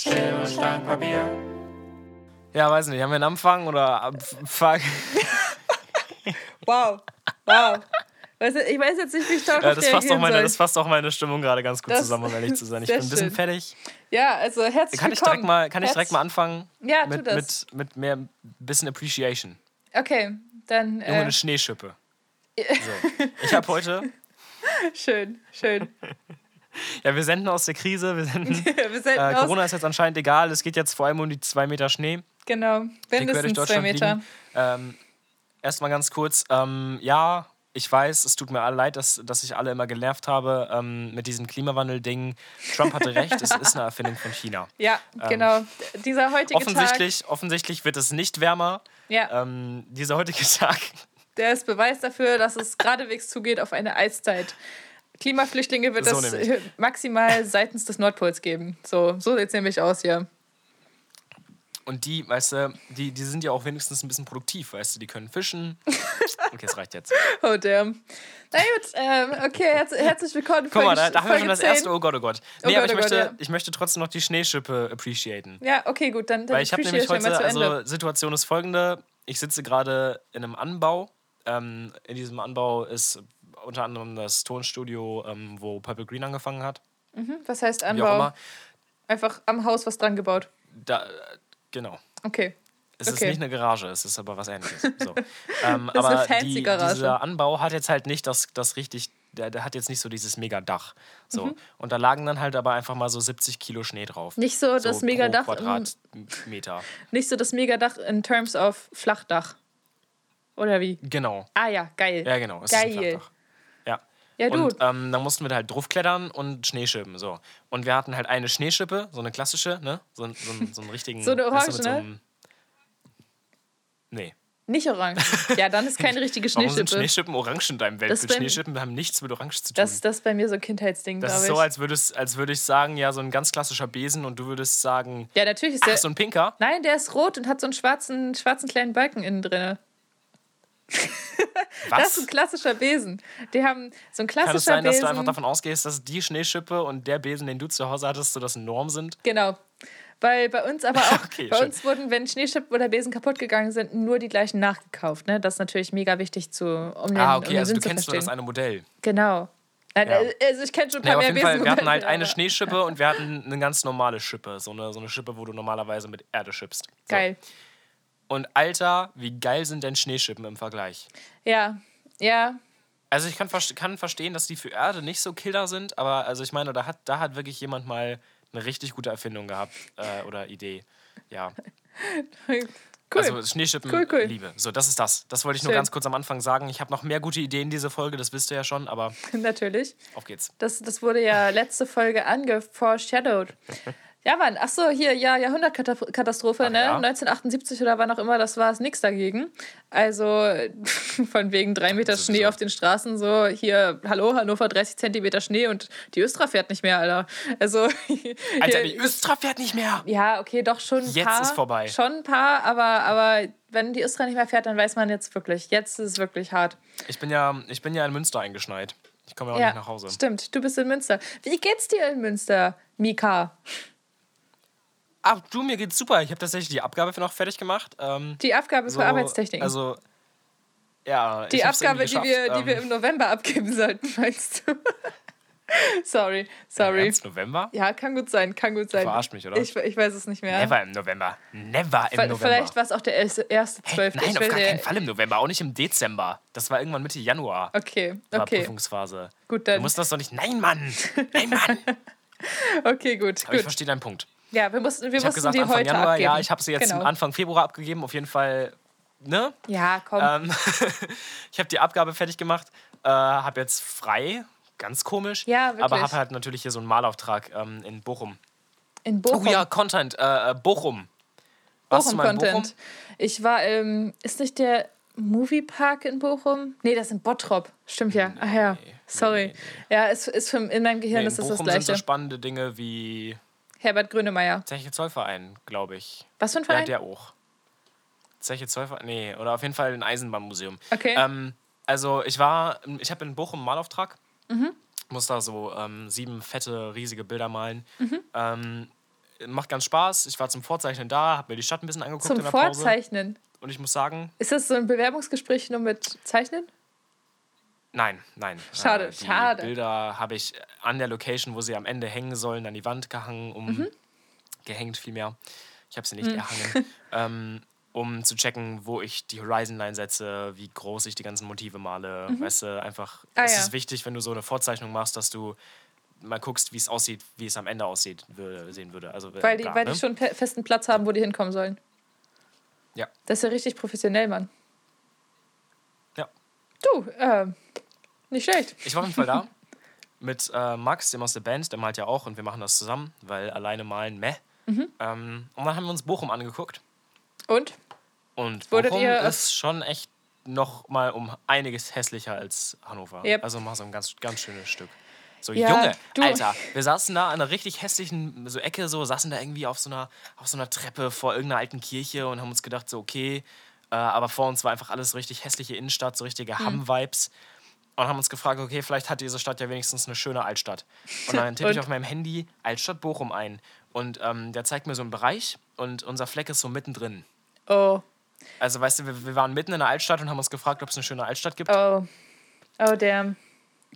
Schere, Stein, Papier. Ja, weiß nicht, haben wir einen Anfang oder ab- fuck? Wow. Wow. Weißt du, ich weiß jetzt nicht, wie ich darauf Ja, das, fasst auch meine, soll. das fasst auch meine Stimmung gerade ganz gut Das- zusammen, um ehrlich zu sein. Ich bin ein bisschen schön. fertig. Ja, also herzlich Kann ich willkommen. direkt mal, kann ich direkt Herz- mal anfangen? Ja, tu mit, das. Mit, mit mehr bisschen Appreciation. Okay, dann Junge, äh, eine Schneeschippe. So. Ich habe heute, schön, schön. ja, wir senden aus der Krise, wir senden, Wir senden äh, Corona ist jetzt anscheinend egal, es geht jetzt vor allem um die zwei Meter Schnee, genau, durch mindestens zwei Meter. Ähm, Erstmal ganz kurz, ähm, ja, ich weiß, es tut mir alle leid, dass, dass ich alle immer genervt habe ähm, mit diesem Klimawandel-Ding. Trump hatte recht, es ist eine Erfindung von China. Ja, genau. Dieser heutige Ähm, Offensichtlich, offensichtlich wird es nicht wärmer. Tag, ja, Ähm, dieser heutige Tag. der ist Beweis dafür, dass es geradewegs zugeht auf eine Eiszeit. Klimaflüchtlinge wird So es nämlich. maximal seitens des Nordpols geben. So, so sieht es nämlich aus hier. Und die, weißt du, die, die sind ja auch wenigstens ein bisschen produktiv, weißt du, die können fischen. Okay, es reicht jetzt. Oh, damn. Na gut, ähm, okay, herz herzlich willkommen. Guck mal, da, da haben wir schon das 10. erste. Oh Gott, oh Gott. Oh Nee, Gott, aber ich, oh Gott, möchte, ja. ich möchte trotzdem noch die Schneeschippe appreciaten. Ja, okay, gut, dann, dann Weil ich habe nämlich heute, also Situation ist folgende. Ich sitze gerade in einem Anbau. Ähm, in diesem Anbau ist unter anderem das Tonstudio, ähm, wo Purple Green angefangen hat. Was heißt Anbau? Einfach am Haus was dran gebaut. Da, äh, genau. Okay. Es ist Okay. nicht eine Garage, es ist aber was ähnliches. So. ähm, Das ist eine aber fancy die, Garage. dieser Anbau hat jetzt halt nicht das, das richtig, der, der hat jetzt nicht so dieses Mega-Dach. So. Mhm. Und da lagen dann halt aber einfach mal so 70 Kilo Schnee drauf. Nicht so das pro Megadach Quadratmeter. Nicht so das Megadach in terms of Flachdach. Oder wie? Genau. Ah ja, geil. Ja, genau. Es ist Geil. Ja. Du. Und ähm, dann mussten wir da halt draufklettern und Schneeschippen. So. Und wir hatten halt eine Schneeschippe, so eine klassische, ne? So, so, einen- so einen richtigen. So eine weißt du, Orange, ne? einem- Nee. Nicht orange. Ja, dann ist keine richtige Warum sind Schneeschippe. Schneeschippen orange in deinem Das Weltbild? Schneeschippen haben nichts mit orange zu tun. Das, das ist bei mir so ein Kindheitsding, Das glaube ist ich. so, als, würdest, als würde ich sagen, ja, so ein ganz klassischer Besen und du würdest sagen, ja, natürlich ist der. ach, so ein pinker. Nein, der ist rot und hat so einen schwarzen, schwarzen kleinen Balken innen drin. Das Was? ist ein klassischer Besen. Die haben so ein Kann es klassischer sein, dass Besen. du einfach davon ausgehst, dass die Schneeschippe und der Besen, den du zu Hause hattest, so das Norm sind? Genau. Weil bei uns aber auch, Okay, bei schön. uns wurden, wenn Schneeschippen oder Besen kaputt gegangen sind, nur die gleichen nachgekauft. Ne? Das ist natürlich mega wichtig, zu, um den, ah, um okay, den also Sinn du kennst nur das eine Modell. Genau. Nein, Ja. Also ich kenne schon ein paar auf mehr jeden Fall, wir hatten halt eine aber- Schneeschippe und wir hatten eine ganz normale Schippe. So eine, so eine Schippe, wo du normalerweise mit Erde schippst. So. Geil. Und Alter, wie geil sind denn Schneeschippen im Vergleich? Ja, ja. Also ich kann, kann verstehen, dass die für Erde nicht so Killer sind, aber also ich meine, da hat, da hat wirklich jemand mal eine richtig gute Erfindung gehabt äh, oder Idee. Ja. Cool. Also Schneeschippen, Cool, cool. Liebe. So, das ist das. Das wollte ich nur Schön. ganz kurz am Anfang sagen. Ich habe noch mehr gute Ideen in dieser Folge, das wisst ihr ja schon, aber Natürlich. auf geht's. Das, das wurde ja letzte Folge angeforeshadowed. Ja, Mann, ach so, hier, ja, Jahrhundertkatastrophe, Ach ne? ja? 1978 oder wann auch immer, das war es nix dagegen. Also von wegen drei Meter. Schnee auf den Straßen, so hier, hallo, Hannover, 30 Zentimeter Schnee und die Östra fährt nicht mehr, Alter. Also, Alter, hier- die Östra fährt nicht mehr. ja, okay, doch schon ein Jetzt paar. ist vorbei. Schon ein paar, aber, aber wenn die Östra nicht mehr fährt, dann weiß man jetzt wirklich, jetzt ist es wirklich hart. Ich bin ja, ich bin ja in Münster eingeschneit. Ich komme ja auch ja, nicht nach Hause. stimmt, du bist in Münster. Wie geht's dir in Münster, Mika? Ah, du, mir geht's super. Ich habe tatsächlich die Abgabe für noch fertig gemacht. Ähm, Die Abgabe so, für Arbeitstechniken. Also, ja. Die ich Abgabe, die wir, die wir Ähm, im November abgeben sollten, meinst du? sorry, sorry. Ernst, November? Ja, kann gut sein, kann gut sein. verarscht mich, oder? Ich, ich weiß es nicht mehr. Never im November. Never im Ve- November. Vielleicht war es auch der erste, erste Hey, zwölfte. nein, Ich auf gar keinen Fall im November, auch nicht im Dezember. Das war irgendwann Mitte Januar. Okay, War okay, Prüfungsphase. gut Du dann. musst das doch nicht. Nein, Mann! Nein, Mann! Okay, gut, Aber ich gut. verstehe deinen Punkt. Ja, wir mussten, wir Ich habe mussten gesagt, die Anfang heute Januar, abgeben. ja, ich habe sie jetzt genau. Anfang Februar abgegeben. Auf jeden Fall, ne? Ja, komm. Ähm, ich habe die Abgabe fertig gemacht, äh, habe jetzt frei, ganz komisch. Ja, wirklich. Aber habe halt natürlich hier so einen Malauftrag ähm, in Bochum. in Bochum. Oh ja, Content, äh, äh, Bochum. Bochum-Content. Ich war, ähm, ist nicht der Moviepark in Bochum? Nee, das ist in Bottrop. Stimmt ja. Ach ja, sorry. Ja, ist, ist für, in meinem Gehirn Nee, in ist das das Bochum sind so Gleiche. spannende Dinge wie Herbert Grönemeyer. Zeche Zollverein, glaube ich. Was für ein Ja, Verein? der auch. Zeche Zollverein, nee, oder auf jeden Fall ein Eisenbahnmuseum. Okay. Ähm, also ich war, ich habe in Bochum einen Malauftrag. Mhm. Muss da so ähm, sieben fette, riesige Bilder malen. Mhm. Ähm, macht ganz Spaß. Ich war zum Vorzeichnen da, habe mir die Stadt ein bisschen angeguckt Zum in der Pause. Vorzeichnen. Und ich muss sagen, Ist das so ein Bewerbungsgespräch nur mit Zeichnen? Nein, nein. Schade, Äh, die schade. Bilder habe ich an der Location, wo sie am Ende hängen sollen, an die Wand gehangen, um Mhm. gehängt vielmehr. Ich habe sie nicht erhangen. ähm, um zu checken, wo ich die Horizon Line setze, wie groß ich die ganzen Motive male. Weißt du, einfach, Ah, es ja. ist wichtig, wenn du so eine Vorzeichnung machst, dass du mal guckst, wie es aussieht, wie es am Ende aussieht, würde, sehen würde. Also, äh, Weil die, klar, weil ne? die schon festen Platz haben, wo die hinkommen sollen. Ja. Das ist ja richtig professionell, Mann. Ja. Du, äh, nicht schlecht. Ich war auf jeden Fall da mit äh, Max, dem aus der Band, der malt ja auch und wir machen das zusammen, weil alleine malen meh. Mhm. Ähm, und dann haben wir uns Bochum angeguckt Und? und Wurdet Bochum ihr- ist schon echt noch mal um einiges hässlicher als Hannover. Yep. Also mal so ein ganz, ganz schönes Stück. So, Ja, Junge, du- Alter, wir saßen da an einer richtig hässlichen so Ecke, so saßen da irgendwie auf so einer, auf so einer Treppe vor irgendeiner alten Kirche und haben uns gedacht, so, okay, äh, aber vor uns war einfach alles richtig hässliche Innenstadt, so richtige Hm. Hamm-Vibes. Und haben uns gefragt, okay, vielleicht hat diese Stadt ja wenigstens eine schöne Altstadt. Und dann tippe ich auf meinem Handy Altstadt Bochum ein. Und ähm, der zeigt mir so einen Bereich und unser Fleck ist so mittendrin. Oh, Also, weißt du, wir, wir waren mitten in der Altstadt und haben uns gefragt, ob es eine schöne Altstadt gibt. oh. Oh, damn.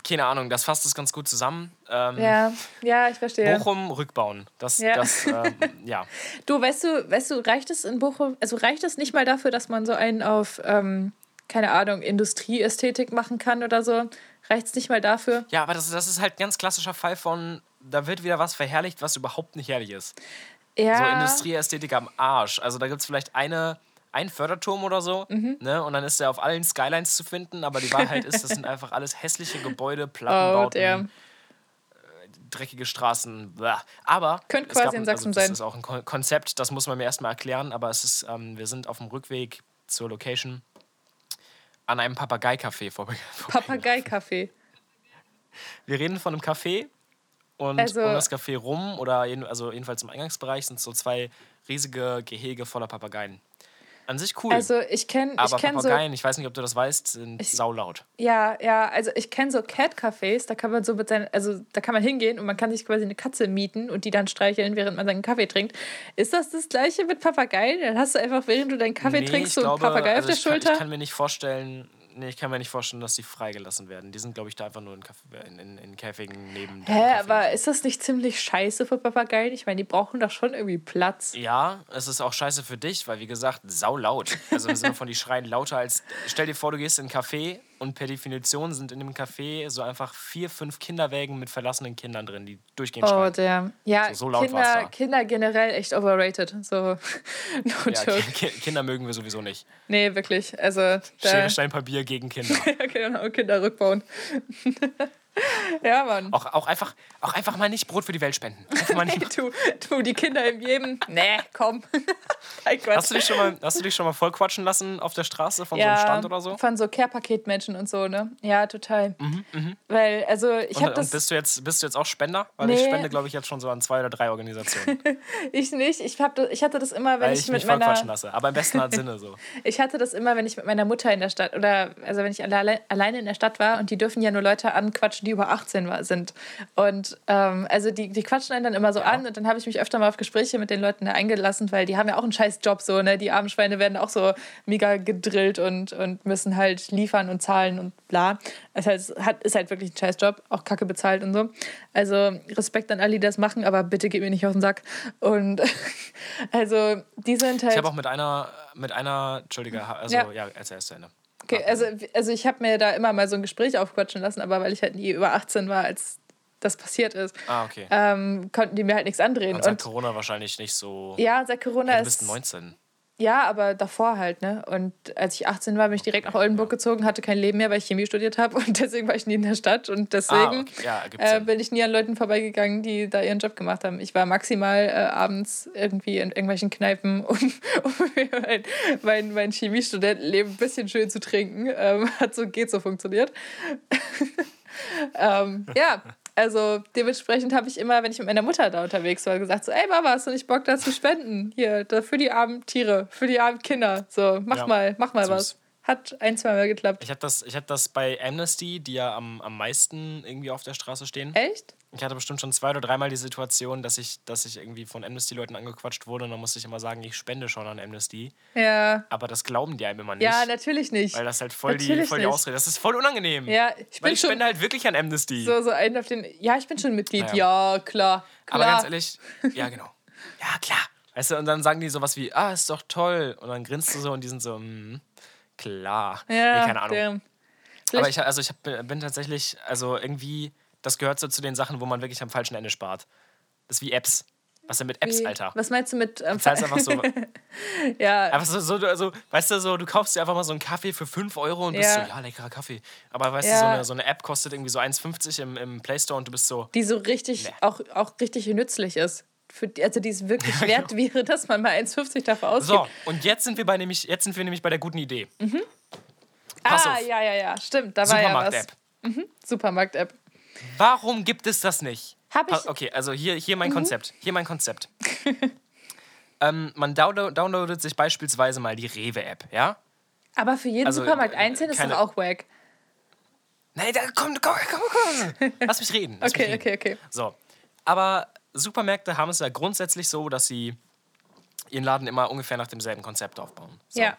Keine Ahnung, das fasst es ganz gut zusammen. Ähm, Ja, ja, ich verstehe. Bochum rückbauen. Das, Ja. das ähm, ja. Du, weißt du, weißt du, reicht es in Bochum, also reicht es nicht mal dafür, dass man so einen auf, ähm, keine Ahnung, Industrieästhetik machen kann oder so? Reicht es nicht mal dafür? Ja, aber das, das ist halt ein ganz klassischer Fall von, da wird wieder was verherrlicht, was überhaupt nicht herrlich ist. Ja. So Industrieästhetik am Arsch. Also da gibt es vielleicht eine, einen Förderturm oder so, Mhm. ne? Und dann ist der auf allen Skylines zu finden, aber die Wahrheit ist, das sind einfach alles hässliche Gebäude, Oh, Plattenbauten, damn. dreckige Straßen. Blah. Aber Könnte es gab quasi in Sachsen also das sein. ist auch ein Kon Konzept, das muss man mir erstmal erklären, aber es ist, ähm, wir sind auf dem Rückweg zur Location an einem Papagei-Café vorbei. Papagei-Café. Wir reden von einem Café und Also- um das Café rum oder jeden, also jedenfalls im Eingangsbereich sind so zwei riesige Gehege voller Papageien. An sich cool. Also ich kenne ich aber kenn so, Papageien, ich weiß nicht, ob du das weißt, sind Ich- saulaut. ja, ja, also ich kenne so Cat-Cafés, da kann man so mit seinen, also da kann man hingehen und man kann sich quasi eine Katze mieten und die dann streicheln, während man seinen Kaffee trinkt. Ist das das gleiche mit Papageien? Dann hast du einfach, während du deinen Kaffee Nee, trinkst, so einen glaube, Papagei also auf der ich kann, Schulter? Ich kann mir nicht vorstellen, nee, ich kann mir nicht vorstellen, dass die freigelassen werden. Die sind, glaube ich, da einfach nur in, Kaff- in, in, in Käfigen neben Hä, aber ist das nicht ziemlich scheiße für Papageien? Ich meine, die brauchen doch schon irgendwie Platz. Ja, es ist auch scheiße für dich, weil wie gesagt, saulaut. Also im Sinne von, die schreien lauter als. Stell dir vor, du gehst in ein Café und per Definition sind in dem Café so einfach vier, fünf Kinderwägen mit verlassenen Kindern drin, die durchgehend Oh, schreien. der. Ja, So- so laut Kinder. Kinder generell echt overrated. So, no Ja, joke. Ki- Ki- Kinder mögen wir sowieso nicht. Nee, wirklich. Also, Schere, Stein, Papier gegen Kinder. ja, genau, Kinder rückbauen. ja, Mann. Auch, auch, einfach, auch einfach mal nicht Brot für die Welt spenden. Nicht. Du, du, die Kinder im Jemen. Nee, komm. Hast du, dich schon mal, hast du dich schon mal voll quatschen lassen auf der Straße von so ja, einem Stand oder so? Von so Care-Paket-Menschen und so, ne? Ja, total. Weil, also, ich Und, habe und das. bist, du jetzt, bist du jetzt auch Spender? Weil ich Nee. spende, glaube ich, jetzt schon so an zwei oder drei Organisationen. Ich nicht. Ich, hab, ich hatte das immer, wenn weil ich, ich mit mich voll meiner. quatschen lasse. Aber im besten Sinne so. Ich hatte das immer, wenn ich mit meiner Mutter in der Stadt oder also wenn ich alle, alleine in der Stadt war und die dürfen ja nur Leute anquatschen, die über 18 war, sind. Und ähm, also die, die quatschen einen dann immer so an und dann habe ich mich öfter mal auf Gespräche mit den Leuten da eingelassen, weil die haben ja auch einen scheiß Job so, ne? Die armen Schweine werden auch so mega gedrillt und, und müssen halt liefern und zahlen und bla. Es heißt, hat, ist halt wirklich ein scheiß Job, auch kacke bezahlt und so. Also Respekt an alle, die das machen, aber bitte geht mir nicht auf den Sack. Und also die sind halt. Ich habe auch mit einer, mit einer, Entschuldige, also Ja. ja, erzähl erst zu Ende. Okay, also, also ich habe mir da immer mal so ein Gespräch aufquatschen lassen, aber weil ich halt nie über 18 war, als das passiert ist, Ah, okay. ähm, konnten die mir halt nichts andrehen. Und seit Und Corona wahrscheinlich nicht so. ja, seit Corona Ja, du ist. bist 19. Ja, aber davor halt, ne? Und als ich 18 war, bin ich direkt nach Oldenburg gezogen, hatte kein Leben mehr, weil ich Chemie studiert habe und deswegen war ich nie in der Stadt und deswegen Ah, okay. Ja, äh, bin ich nie an Leuten vorbeigegangen, die da ihren Job gemacht haben. Ich war maximal äh, abends irgendwie in irgendwelchen Kneipen, um, um mein, mein, mein Chemiestudentenleben ein bisschen schön zu trinken. Ähm, hat so, geht so funktioniert. ähm, ja, also dementsprechend habe ich immer, wenn ich mit meiner Mutter da unterwegs war, gesagt so, ey Mama, hast du nicht Bock da zu spenden? Hier, da für die armen Tiere, für die armen Kinder. So, mach Ja, mal, mach mal süß. was. Hat ein, zwei Mal geklappt. Ich habe das, ich hab das bei Amnesty, die ja am, am meisten irgendwie auf der Straße stehen. Echt? Ich hatte bestimmt schon zwei oder dreimal die Situation, dass ich, dass ich irgendwie von Amnesty-Leuten angequatscht wurde und dann musste ich immer sagen, ich spende schon an Amnesty. Ja. Aber das glauben die einem immer nicht. Ja, natürlich nicht. Weil das halt voll, die, voll die. Ausrede Das ist voll unangenehm. Ja, ich Weil bin ich spende halt wirklich an Amnesty. so, so einen auf den. Ja, ich bin schon Mitglied. Naja. Ja, klar. klar. Aber ganz ehrlich, ja, genau. Ja, klar. Weißt du, und dann sagen die sowas wie, ah, ist doch toll. Und dann grinst du so und die sind so, hm, klar. ja, nee, keine Ahnung. damn. Aber ich, also ich hab, bin tatsächlich, also irgendwie, das gehört so zu den Sachen, wo man wirklich am falschen Ende spart. Das ist wie Apps. Was denn mit Apps, Wie- Alter? Was meinst du mit. Ähm, Das heißt einfach so, ja, einfach so, so, also, weißt du, so, du kaufst dir einfach mal so einen Kaffee für 5 Euro und bist Ja. so, ja, leckerer Kaffee. Aber weißt Ja. du, so eine, so eine App kostet irgendwie so 1,50 im, im Play Store und du bist so, die so richtig, Nee. auch, auch richtig nützlich ist. Für also die es wirklich Ja, wert wäre, dass man mal 1,50 dafür ausgibt. so, und jetzt sind wir bei nämlich, jetzt sind wir nämlich bei der guten Idee. Pass ah, auf. ja, ja, ja, stimmt. Da war ja was. Supermarkt-App. Supermarkt-App. Warum gibt es das nicht? Hab ich- Mhm. Okay, also hier, hier mein Konzept. Hier mein Konzept. ähm, man download, downloadet sich beispielsweise mal die Rewe-App, ja? Aber für jeden Also, Supermarkt äh, einzeln ist doch auch wack. Nein, da, komm, komm, komm, komm. Lass mich reden. Lass mich Okay, reden. okay, okay. So. Aber Supermärkte haben es ja grundsätzlich so, dass sie ihren Laden immer ungefähr nach demselben Konzept aufbauen. So. Ja.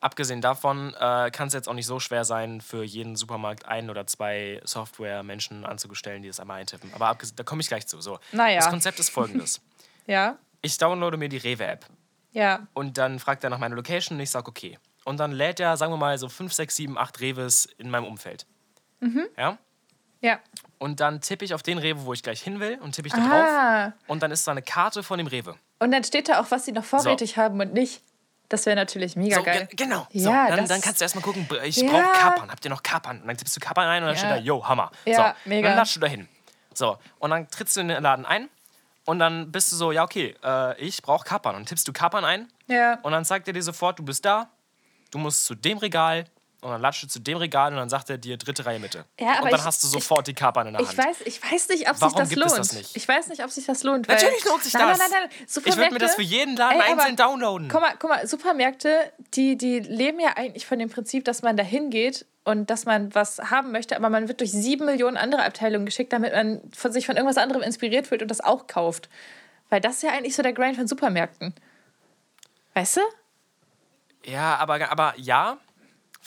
Abgesehen davon äh, kann es jetzt auch nicht so schwer sein, für jeden Supermarkt ein oder zwei Software-Menschen anzustellen, die das einmal eintippen. Aber da komme ich gleich zu. So. Naja. Das Konzept ist folgendes. Ja, Ich downloade mir die Rewe-App ja. und dann fragt er nach meiner Location und ich sage okay. Und dann lädt er, sagen wir mal, so 5, 6, 7, 8 Reves in meinem Umfeld. Mhm. Ja? Ja. Und dann tippe ich auf den Rewe, wo ich gleich hin will und tippe ich da drauf. Ah. Und dann ist da eine Karte von dem Rewe. Und dann steht da auch, was sie noch vorrätig haben und nicht. Das wäre natürlich mega So, geil. ge- genau. so, Ja, dann, dann kannst du erstmal gucken, ich Ja. brauche Kapern. Habt ihr noch Kapern? Und dann tippst du Kapern ein und dann Ja. steht da, yo, Hammer. Ja, so, mega. Dann latschst du da hin. So, und dann trittst du in den Laden ein und dann bist du so, ja, okay, äh, ich brauche Kapern. Und tippst du Kapern ein Ja. und dann sagt er dir sofort, du bist da, du musst zu dem Regal und dann latscht du zu dem Regal und dann sagt er dir dritte Reihe Mitte. Ja, aber und dann ich- hast du ich- sofort die Kapern in der Hand. Ich weiß, ich weiß nicht, ob sich Warum das gibt lohnt. es das nicht? Ich weiß nicht, ob sich das lohnt. Natürlich lohnt sich nein, das. Nein, nein, nein. ich würde mir Supermärkte- das für jeden Laden Ey, aber- einzeln downloaden. Guck mal, guck mal, Supermärkte, die, die leben ja eigentlich von dem Prinzip, dass man da hingeht und dass man was haben möchte, aber man wird durch sieben Millionen andere Abteilungen geschickt, damit man von sich von irgendwas anderem inspiriert wird und das auch kauft. Weil das ist ja eigentlich so der Grind von Supermärkten. Weißt du? Ja, aber, aber ja,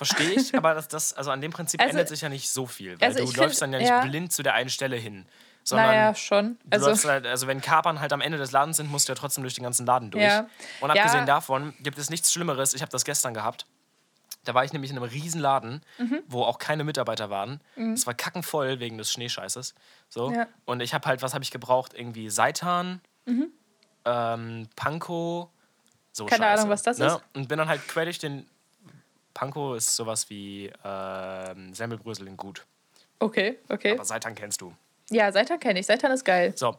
verstehe ich, aber das, das, also an dem Prinzip Also- ändert sich ja nicht so viel, weil also du läufst find, dann ja nicht ja. blind zu der einen Stelle hin. Sondern naja, schon. Also, halt, also wenn Kapern halt am Ende des Ladens sind, musst du ja trotzdem durch den ganzen Laden durch. Ja. Und Ja. abgesehen davon gibt es nichts Schlimmeres, ich habe das gestern gehabt. Da war ich nämlich in einem riesen Laden, Mhm. wo auch keine Mitarbeiter waren. Es war kackenvoll wegen des Schneescheißes. So. Ja. Und ich habe halt, was habe ich gebraucht? Irgendwie Seitan, ähm, Panko, so Mhm. Keine Scheiße, Ahnung, was das ne? ist. Und bin dann halt quer durch den. Panko ist sowas wie ähm, Semmelbrösel in gut. okay, okay. Aber Seitan kennst du. Ja, Seitan kenne ich. Seitan ist geil. So,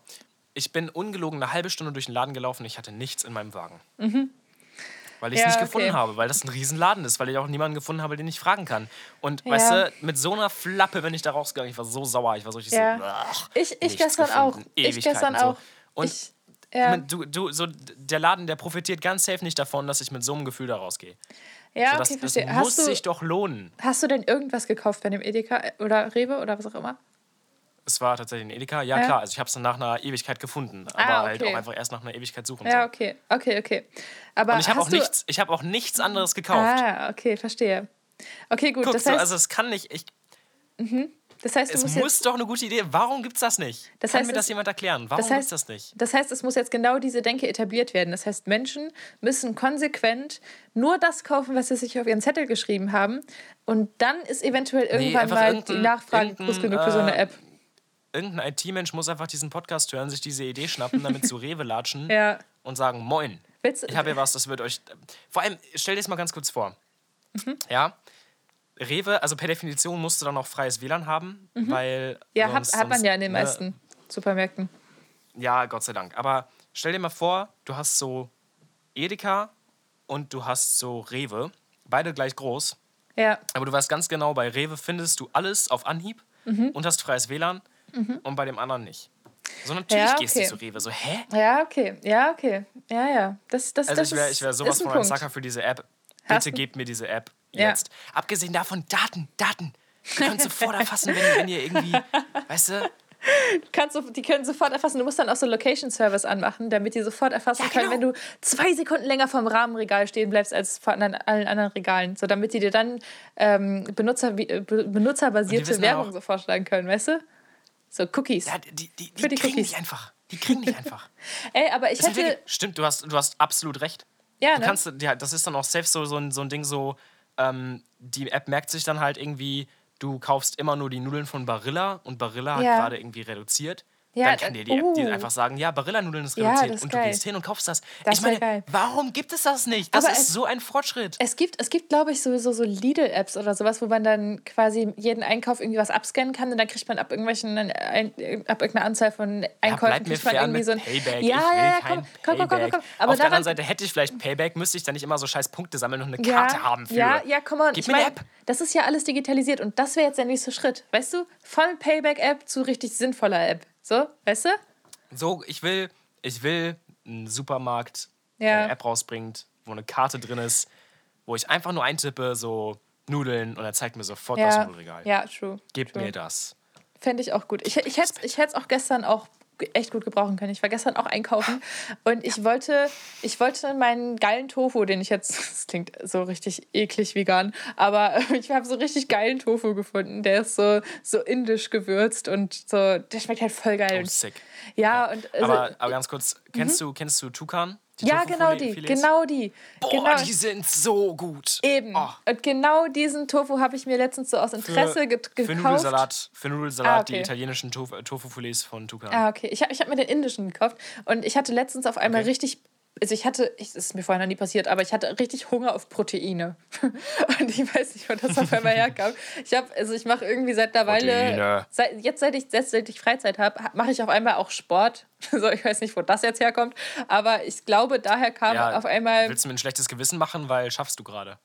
ich bin ungelogen eine halbe Stunde durch den Laden gelaufen. Ich hatte nichts in meinem Wagen. Weil ich es Mhm. Ja, nicht gefunden okay. habe, weil das ein Riesenladen ist, weil ich auch niemanden gefunden habe, den ich fragen kann. Und Ja. weißt du, mit so einer Flappe bin ich da rausgegangen. Ich war so sauer. Ich war so richtig Ja. so. ach, Ich, ich gestern auch. gefunden, Ich Ewigkeiten gestern so. auch. Und ich, ja. du, du, so, der Laden, der profitiert ganz safe nicht davon, dass ich mit so einem Gefühl da rausgehe. Ja, So, das okay, das verstehe. muss du, sich doch lohnen. hast du denn irgendwas gekauft bei dem Edeka oder Rewe oder was auch immer? Es war tatsächlich ein Edeka. Ja, Ja. klar. Also ich habe es dann nach einer Ewigkeit gefunden. Aber Ah, halt okay. auch einfach erst nach einer Ewigkeit suchen. Ja, so. okay, okay, okay. Aber Und ich habe auch, nichts, ich hab auch nichts anderes gekauft. Ah, okay, verstehe. Okay, gut. Guck, das, so, heißt, also es kann nicht. Ich, das heißt, es muss doch eine gute Idee. Warum gibt's das nicht? Das kann heißt, mir das es- jemand erklären? Warum das heißt, gibt's das nicht? Das heißt, es muss jetzt genau diese Denke etabliert werden. Das heißt, Menschen müssen konsequent nur das kaufen, was sie sich auf ihren Zettel geschrieben haben. Und dann ist eventuell irgendwann einfach mal die Nachfrage groß genug für so eine äh, App. Irgendein IT-Mensch muss einfach diesen Podcast hören, sich diese Idee schnappen, damit zu Rewe latschen Ja. und sagen: Moin, Willst, ich habe hier was, das wird euch. Vor allem, stell dir das mal ganz kurz vor. Mhm. Ja. Rewe, also per Definition musst du dann auch freies WLAN haben, weil. Mhm. ja, hat, sonst- hat man sonst, ja in den ne, meisten Supermärkten. Ja, Gott sei Dank. Aber stell dir mal vor, du hast so Edeka und du hast so Rewe, beide gleich groß. Ja, Aber du weißt ganz genau, bei Rewe findest du alles auf Anhieb Mhm. und hast freies WLAN und bei dem anderen nicht. So natürlich Ja, gehst du okay. zu Rewe. So, hä? ja, okay. Ja, okay. Ja, ja. Das, das, Also das ich wäre wär sowas von ein. Sucker für diese App. Bitte gebt mir diese App Ja. jetzt. Abgesehen davon, Daten, Daten. Ihr könnt sofort erfassen, wenn, wenn ihr irgendwie, weißt du, kannst du, die können sofort erfassen. Du musst dann auch so Location Service anmachen, damit die sofort erfassen Ja, können, genau. wenn du zwei Sekunden länger vom Rahmenregal stehen bleibst als vor allen anderen Regalen. So damit die dir dann ähm, Benutzer, äh, be- benutzerbasierte ja Werbung auch- so vorschlagen können, weißt du? So Cookies. Ja, die, die, die, Für die kriegen Cookies. nicht einfach. Die kriegen nicht einfach. Ey, aber ich Das hätte. wirklich- Stimmt, du hast, du hast absolut recht. Ja, Du ne? kannst, ja, das ist dann auch safe so, so, ein, so ein Ding so, ähm, die App merkt sich dann halt irgendwie, du kaufst immer nur die Nudeln von Barilla und Barilla hat Ja. gerade irgendwie reduziert. Ja, dann kann dir die App dir uh. einfach sagen, ja, Barilla-Nudeln ist Ja, reduziert das ist und du geil. gehst hin und kaufst das. Das ich meine, geil. warum gibt es das nicht? Das Aber ist es- so ein Fortschritt. Es gibt, es gibt glaube ich, sowieso so Lidl-Apps oder sowas, wo man dann quasi jeden Einkauf irgendwie was abscannen kann und dann kriegt man ab irgendwelchen, ein, ab irgendeiner Anzahl von Einkäufen mir kriegt irgendwie so ein. Payback. Ja, ja, ja, komm, komm, komm, komm, komm, komm. Aber Auf der anderen Seite hätte ich vielleicht Payback, müsste ich dann nicht immer so scheiß Punkte sammeln und eine ja, Karte haben für. ja, ja, komm on. Gib ich mir eine App. das ist ja alles digitalisiert und das wäre jetzt der nächste Schritt. Weißt du? Von Payback-App zu richtig sinnvoller App. So, weißt du? So, ich will, ich will einen Supermarkt, der Ja. eine App rausbringt, wo eine Karte drin ist, wo ich einfach nur eintippe, so Nudeln und er zeigt mir sofort das Ja, Nudelregal. ja, true. Gib true. mir das. Fände ich auch gut. Ich, ich hätte es auch gestern auch echt gut gebrauchen können. Ich war gestern auch einkaufen und ich wollte, ich wollte meinen geilen Tofu, den ich jetzt, das klingt so richtig eklig vegan, aber ich habe so richtig geilen Tofu gefunden. Der ist so, so indisch gewürzt und so, der schmeckt halt voll geil. Oh, sick. ja, und also, Aber, aber ganz kurz, kennst du, kennst du Tukan? Die ja, genau die, genau die. Boah, genau. die sind so gut. Eben. Oh, Und genau diesen Tofu habe ich mir letztens so aus Interesse für gekauft. Nudelsalat, für Nudelsalat Ah, okay. die italienischen Tofu- Tofu-Filets von Tukan. Ah, okay. Ich habe ich hab mir den indischen gekauft und ich hatte letztens auf einmal Okay. richtig. Also ich hatte, das ist mir vorher noch nie passiert, aber ich hatte richtig Hunger auf Proteine. Und ich weiß nicht, wo das auf einmal herkam. Ich habe, also ich mache irgendwie seit einer Weile, seit, jetzt seit ich, jetzt, seit ich Freizeit habe, mache ich auf einmal auch Sport. So, ich weiß nicht, wo das jetzt herkommt, aber ich glaube, daher kam Ja, auf einmal. Willst du mir ein schlechtes Gewissen machen, weil schaffst du gerade?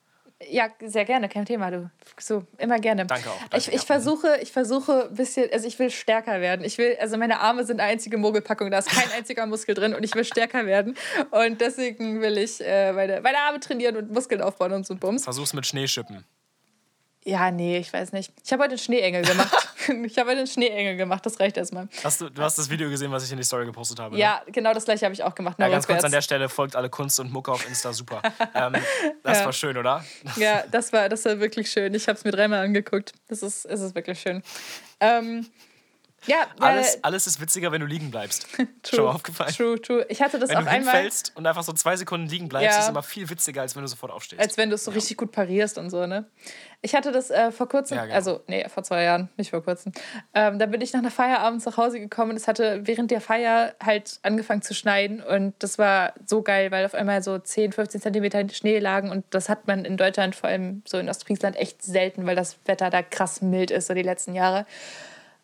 Ja, sehr gerne, kein Thema, du. So, immer gerne. Danke auch, danke, ich, ich ja. versuche, ich versuche ein bisschen, also ich will stärker werden. Ich will, also meine Arme sind eine einzige Mogelpackung, da ist kein einziger Muskel drin und ich will stärker werden. Und deswegen will ich äh, meine, meine Arme trainieren und Muskeln aufbauen und so Bums. Versuch's mit Schneeschippen. Ja, nee, ich weiß nicht. Ich habe heute einen Schneeengel gemacht. ich habe heute einen Schneeengel gemacht, das reicht erstmal. Hast du, du hast das Video gesehen, was ich in die Story gepostet habe? ne? Ja, genau das gleiche habe ich auch gemacht. Ja, ganz kurz an der Stelle folgt alle Kunst und Mucke auf Insta, super. ähm, das Ja. war schön, oder? Ja, das war, das war wirklich schön. Ich habe es mir dreimal angeguckt. Das ist, es ist wirklich schön. Ähm, ja, Alles, alles ist witziger, wenn du liegen bleibst. True, Schon mal aufgefallen? True, true. Ich hatte das Wenn du einmal, hinfällst und einfach so zwei Sekunden liegen bleibst, Ja. ist immer viel witziger, als wenn du sofort aufstehst. als wenn du es so richtig gut parierst und so, ne? Ich hatte das äh, vor kurzem, Ja, genau. also, nee, vor zwei Jahren, nicht vor kurzem. Ähm, da bin ich nach einer Feier abends nach Hause gekommen und es hatte während der Feier halt angefangen zu schneien und das war so geil, weil auf einmal so 10, 15 Zentimeter Schnee lagen und das hat man in Deutschland, vor allem so in Ostfriesland, echt selten, weil das Wetter da krass mild ist, so die letzten Jahre.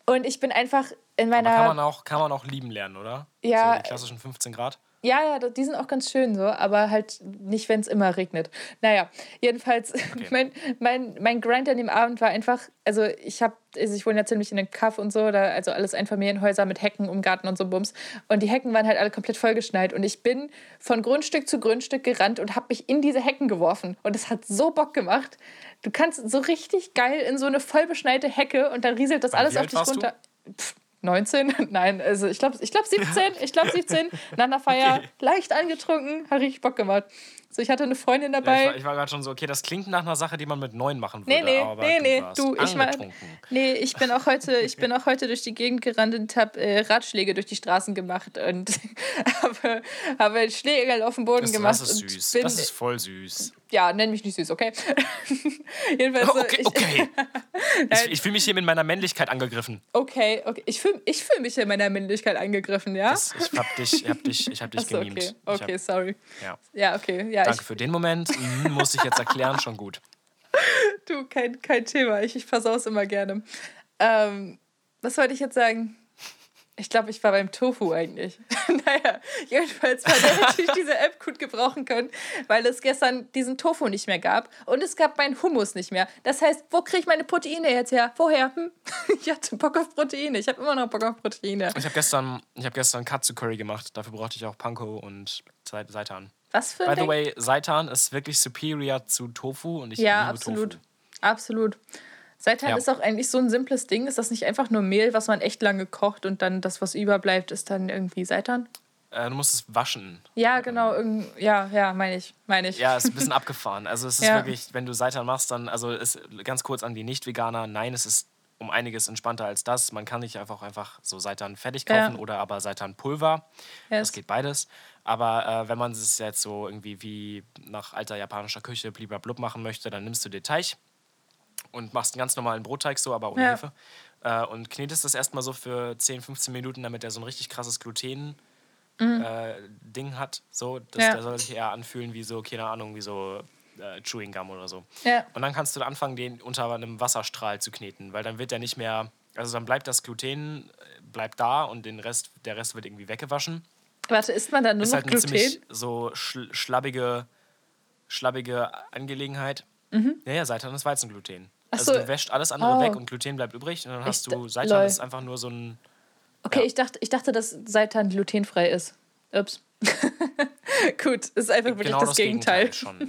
Und ich bin einfach in Aber meiner. kann man, auch, kann man auch lieben lernen, oder? Ja. So die klassischen 15 Grad. Ja, ja, die sind auch ganz schön so, aber halt nicht, wenn es immer regnet. Naja, jedenfalls, mein, mein, mein Grind an dem Abend war einfach, also ich habe, also ich wohne ja ziemlich in einem Kaff und so, da, also alles Einfamilienhäuser mit Hecken um Garten und so Bums. Und die Hecken waren halt alle komplett vollgeschneit. Und ich bin von Grundstück zu Grundstück gerannt und habe mich in diese Hecken geworfen. Und es hat so Bock gemacht. Du kannst so richtig geil in so eine vollbeschneite Hecke und dann rieselt das Wann, alles auf dich warst du? runter. Pff, 19? Nein, also ich glaube ich glaub 17. Ich glaube 17. Nach einer Feier, Okay. leicht angetrunken, hat richtig Bock gemacht. So, ich hatte eine Freundin Ja, dabei. ich war, ich war gerade schon so, okay, das klingt nach einer Sache, die man mit neun machen würde. Nee, nee, aber nee, du nee, du, ich war, nee, ich bin auch heute, ich bin auch heute durch die Gegend gerannt und habe äh, Ratschläge durch die Straßen gemacht und habe, habe Schlägerl auf dem Boden Das, gemacht das ist süß. bin, Das ist voll süß. ja, nenn mich nicht süß, okay? Jedenfalls, so, Okay, ich, okay. Ich, ich fühle mich hier mit meiner Männlichkeit angegriffen. okay, okay, ich fühle ich fühl mich in meiner Männlichkeit angegriffen, ja? Das, ich hab dich, ich hab dich, ich hab dich Achso, gemimt. okay, okay, hab, sorry. ja. Ja, okay, ja, Danke für den Moment. Mhm, muss ich jetzt erklären, schon gut. du, kein, kein Thema, ich, ich versau's immer gerne. Ähm, was wollte ich jetzt sagen? Ich glaube, ich war beim Tofu eigentlich. naja, jedenfalls hätte ich diese App gut gebrauchen können, weil es gestern diesen Tofu nicht mehr gab und es gab meinen Hummus nicht mehr. Das heißt, wo kriege ich meine Proteine jetzt her? Woher? Hm? Ich hatte Bock auf Proteine. Ich habe immer noch Bock auf Proteine. Ich habe gestern, ich hab gestern Katsu Curry gemacht. Dafür brauchte ich auch Panko und Sei- Seitan. Was für By ein the Ding? way, Seitan ist wirklich superior zu Tofu und ich Ja, liebe absolut. Tofu. Absolut. Seitan Ja. ist auch eigentlich so ein simples Ding. Ist das nicht einfach nur Mehl, was man echt lange kocht und dann das, was überbleibt, ist dann irgendwie Seitan? Äh, du musst es waschen. Ja, genau. Irgend, ja, ja, meine ich. Meine ich. Ja, ist ein bisschen abgefahren. Also es ist Ja. wirklich, wenn du Seitan machst, dann, also ist ganz kurz an die Nicht-Veganer, nein, es ist um einiges entspannter als das. Man kann nicht einfach einfach so Seitan fertig kaufen Ja. oder aber Seitan Pulver. Yes. Das geht beides. Aber äh, wenn man es jetzt so irgendwie wie nach alter japanischer Küche blub machen möchte, dann nimmst du den Teig und machst einen ganz normalen Brotteig so, aber ohne Ja. Hefe. Äh, und knetest das erstmal so für 10, 15 Minuten, damit er so ein richtig krasses Gluten äh, Ding hat. So, das, Mhm. Ja. der soll sich eher anfühlen wie so, keine Ahnung, wie so äh, Chewing Gum oder so. Ja. Und dann kannst du anfangen, den unter einem Wasserstrahl zu kneten, weil dann wird der nicht mehr, also dann bleibt das Gluten, äh, bleibt da und den Rest, der Rest wird irgendwie weggewaschen. Warte, isst man dann nur Ist noch halt eine Gluten? ziemlich so schl schlabbige, schlabbige Angelegenheit. Ja, ja, Seitan ist Weizengluten. Mhm. Ach Also so. du wäscht alles andere Oh. weg und Gluten bleibt übrig und dann hast Ich du Seitan, lol. ist einfach nur so ein Okay, Ja. ich, dachte, ich dachte, dass Seitan glutenfrei ist. Ups. Gut, ist einfach wirklich genau das, das Gegenteil. schon. Ja.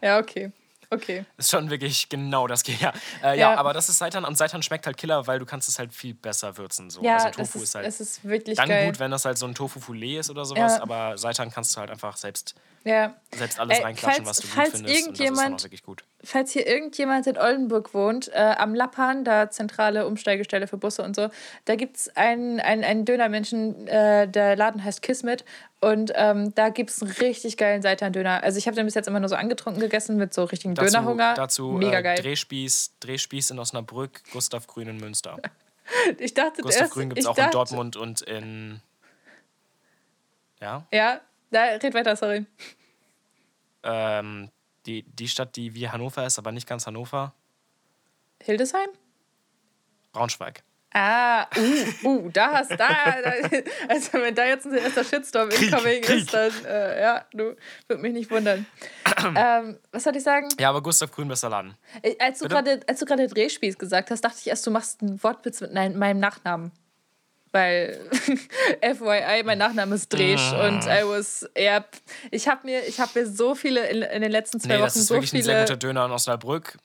Ja, okay. Okay. Ist schon wirklich genau das Gegenteil. Ja, äh, ja. Ja. aber das ist Seitan und Seitan schmeckt halt Killer, weil du kannst es halt viel besser würzen. So. Ja, also Tofu ist, ist, halt es ist wirklich dann geil. gut, wenn das halt so ein Tofu-Filet ist oder sowas, Ja. aber Seitan kannst du halt einfach selbst, ja. selbst alles Ey, reinklatschen, falls- was du gut findest. Und das ist dann irgendjemand- auch wirklich gut. Falls hier irgendjemand in Oldenburg wohnt, äh, am Lappan, da zentrale Umsteigestelle für Busse und so, da gibt es einen, einen, einen Dönermenschen, äh, der Laden heißt Kismet. Und ähm, da gibt es einen richtig geilen Seitan-Döner. Also ich habe den bis jetzt immer nur so angetrunken gegessen mit so richtigen Dazu, Dönerhunger. dazu Mega äh, geil. Drehspieß, Drehspieß in Osnabrück, Gustav Grün in Münster. Ich dachte, Gustav erst, Grün gibt es auch dachte, in Dortmund und in. Ja? Ja, da red weiter, sorry. Ähm, die, die Stadt, die wie Hannover ist, aber nicht ganz Hannover. Hildesheim? Braunschweig. Ah, uh, uh, da hast da, da also wenn da jetzt ein erster Shitstorm incoming Krieg. ist, dann äh, ja, du würd mich nicht wundern. ähm, was soll ich sagen? Ja, aber Gustav Grün bester Laden. Äh, Als du gerade als du gerade Drehspieß gesagt hast, dachte ich erst, du machst einen Wortwitz mit nein, meinem Nachnamen. Weil FYI, mein Nachname ist Dresch Ah. und I was eher ich habe mir ich habe mir so viele in, in den letzten zwei Nee, Wochen das ist so wirklich ein sehr guter Döner in Osnabrück.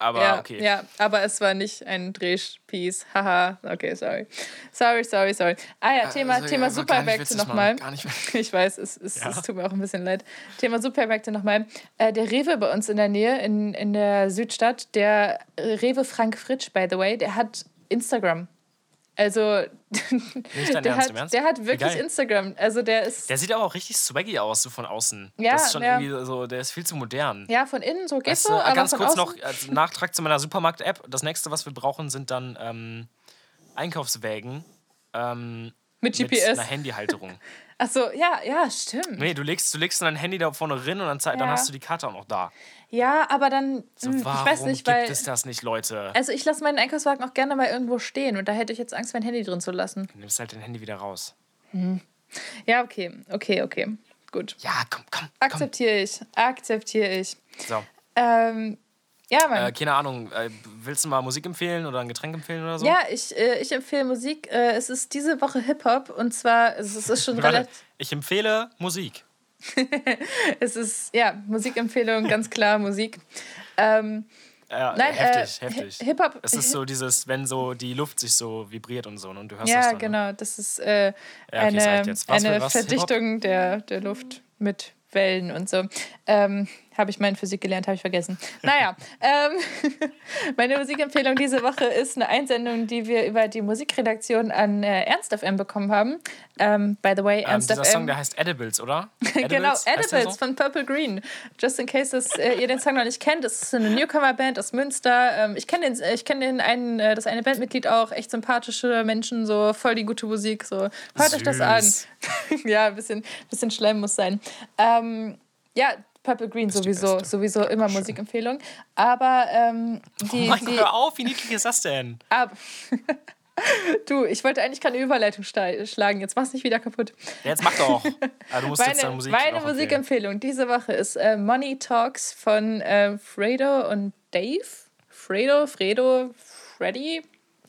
Aber ja, okay. ja, aber es war nicht ein Drehspieß. Haha, okay, sorry. Sorry, sorry, sorry. Ah ja, Thema, Also, Thema ja, Supermärkte nochmal. Ich weiß, es, es, Ja. es tut mir auch ein bisschen leid. Thema Supermärkte nochmal. Äh, der Rewe bei uns in der Nähe, in, in der Südstadt, der äh, Rewe Frank Fritsch, by the way, der hat Instagram. Also, der, Ernst, hat, der hat wirklich. Instagram. Also, der ist Der sieht aber auch richtig swaggy aus, so von außen. Ja, das ist schon ja. irgendwie so, der ist viel zu modern. ja von innen so geht Weißt so, du, aber ganz kurz noch als Nachtrag zu meiner Supermarkt-App. Das nächste, was wir brauchen, sind dann ähm, Einkaufswägen ähm, mit mit GPS. einer Handyhalterung. Achso, ja, ja, stimmt. nee, du legst, du legst dein Handy da vorne rein und dann, zei- dann Ja. hast du die Karte auch noch da. Ja, aber dann, So, hm, warum ich weiß nicht, gibt weil. es das nicht, Leute? Also ich lasse meinen Einkaufswagen auch gerne mal irgendwo stehen und da hätte ich jetzt Angst, mein Handy drin zu lassen. Du nimmst halt dein Handy wieder raus. Ja, okay, okay, okay. Gut. Ja, komm, komm, komm. Akzeptiere ich. Akzeptiere ich. So, Ähm, ja, Mann. äh, keine Ahnung, äh, willst du mal Musik empfehlen oder ein Getränk empfehlen oder so? Ja, ich, äh, ich empfehle Musik. Äh, es ist diese Woche Hip-Hop und zwar, es ist, es ist schon relativ. ich empfehle Musik. Es ist, ja, Musikempfehlung, ganz klar Musik. Ähm, Ja, Nein, heftig, äh, heftig. Hi- Hip-Hop- Es ist so dieses, wenn so die Luft sich so vibriert und so und du hörst das ja, dann. Ne? genau. Das ist äh, Ja, okay, eine, für eine? Verdichtung der, der Luft mit Wellen und so. Ähm, habe ich mal in Physik gelernt, habe ich vergessen. Naja, ähm, meine Musikempfehlung diese Woche ist eine Einsendung, die wir über die Musikredaktion an äh, Ernst FM bekommen haben. Ähm, by the way, Ähm, Ernst dieser FM. Song, der heißt Edibles, oder? Genau, Heißt der Edibles so? von Purple Green. Just in case das, äh, ihr den Song noch nicht kennt, das ist eine Newcomer-Band aus Münster. Ähm, ich kenne den, äh, ich kenn den einen, äh, das eine Bandmitglied auch, echt sympathische Menschen, so voll die gute Musik. So. Hört euch das an. Süß. ja, ein bisschen, bisschen Schleim muss sein. Ähm, ja, Purple Green sowieso, sowieso immer Musikempfehlung. Aber ähm, die, Oh mein die, hör auf, wie niedlich ist das denn? ab. du, ich wollte eigentlich keine Überleitung schlagen, jetzt mach's nicht wieder kaputt. Ja, jetzt mach doch. Ah, du musst jetzt deine Meine, Musik meine. Musikempfehlung diese Woche ist äh, Money Talks von äh, Fredo und Dave. Fredo, Fredo, Freddy,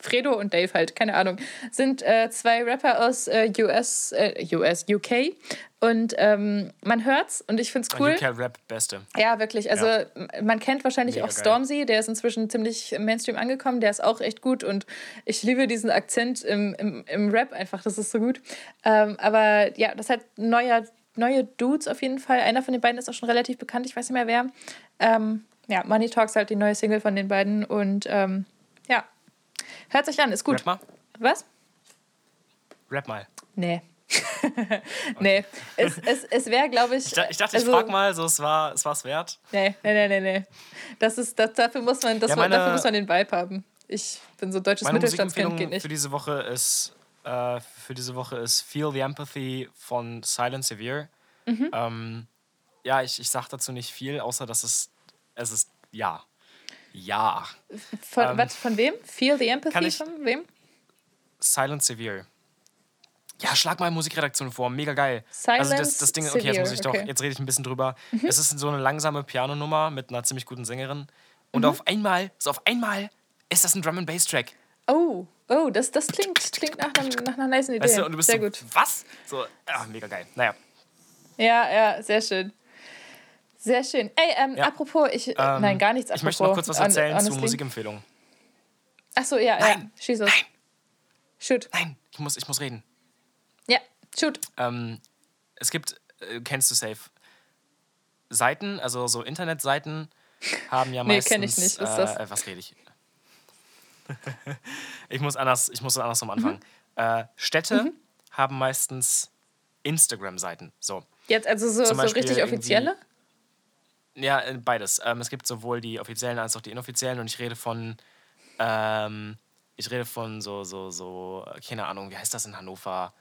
Fredo und Dave halt, keine Ahnung, sind äh, zwei Rapper aus äh, US, äh, US, UK. Und ähm, man hört's und ich find's cool. UK Rap Beste. Ja, wirklich. Also Ja. man kennt wahrscheinlich Mega auch geil. Stormzy, der ist inzwischen ziemlich im Mainstream angekommen, der ist auch echt gut und ich liebe diesen Akzent im, im, im Rap einfach, das ist so gut. Ähm, aber ja, das hat neuer, neue Dudes auf jeden Fall. Einer von den beiden ist auch schon relativ bekannt, ich weiß nicht mehr wer. Ähm, ja, Money Talks halt die neue Single von den beiden und ähm, hört sich an, ist gut. Rap mal. Was? Rap mal. Nee. nee, es, es, es wäre, glaube ich. Ich, da- ich dachte, ich also- frag mal, so, es war es war's wert. Nee, nee, nee, nee. Das ist, das, dafür, muss man, das Ja, meine- dafür muss man den Vibe haben. Ich bin so deutsches Mittelstandskind, geht nicht. für diese Woche ist äh, für diese Woche ist Feel the Empathy von Silent Severe. Mhm. Ähm, ja, ich, ich sag dazu nicht viel, außer dass es es ist ja. Ja. Von, ähm, was, von wem? Feel the Empathy ich- von wem? Silent Severe. Ja, schlag mal Musikredaktion vor, mega geil. Silent also das, das Ding, okay, jetzt muss ich okay. Mhm. jetzt rede ich ein bisschen drüber. Es ist so eine langsame Pianonummer mit einer ziemlich guten Sängerin. Und Mhm. auf einmal, so auf einmal ist das ein Drum and Bass Track. Oh, oh, das, das klingt, klingt nach, einem, nach einer nice Idee. Weißt du, und du bist sehr so, gut. was? So, ja, mega geil. Naja, Ja, ja, sehr schön. Sehr schön. Ey, ähm, Ja. apropos, ich. Äh, ähm, nein, gar nichts apropos. Ich möchte noch kurz was erzählen zu. Musikempfehlungen. Achso, ja, ja. Nein. Schieß los. Nein. Shoot. Nein, ich muss, ich muss reden. Ja, shoot. Ähm, es gibt, äh, kennst du safe, Seiten, also so Internetseiten haben ja Nee, meistens. kenn ich nicht. Was ist das? Äh, was rede ich? ich muss anders, ich muss andersrum anfangen. Mhm. Städte haben meistens Instagram-Seiten. So. Jetzt also so, so richtig offizielle? Ja, äh, beides. Ähm, es gibt sowohl die offiziellen als auch die inoffiziellen und ich rede von, ähm, ich rede von so, so, so, äh, keine Ahnung, wie heißt das in Hannover?